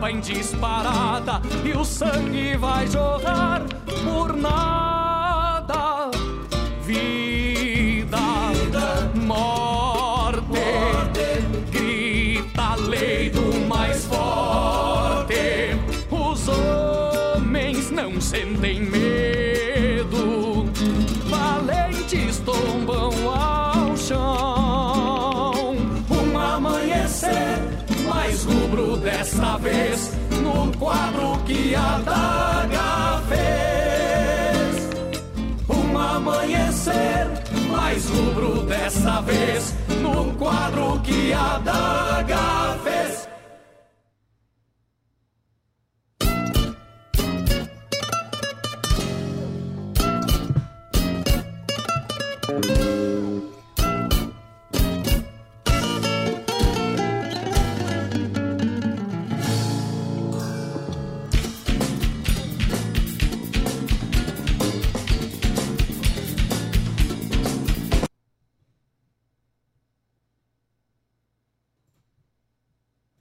Desaba em disparada e o sangue vai jorrar por nada. Quadro que a daga fez. Um amanhecer mais rubro desta vez no quadro que a daga fez.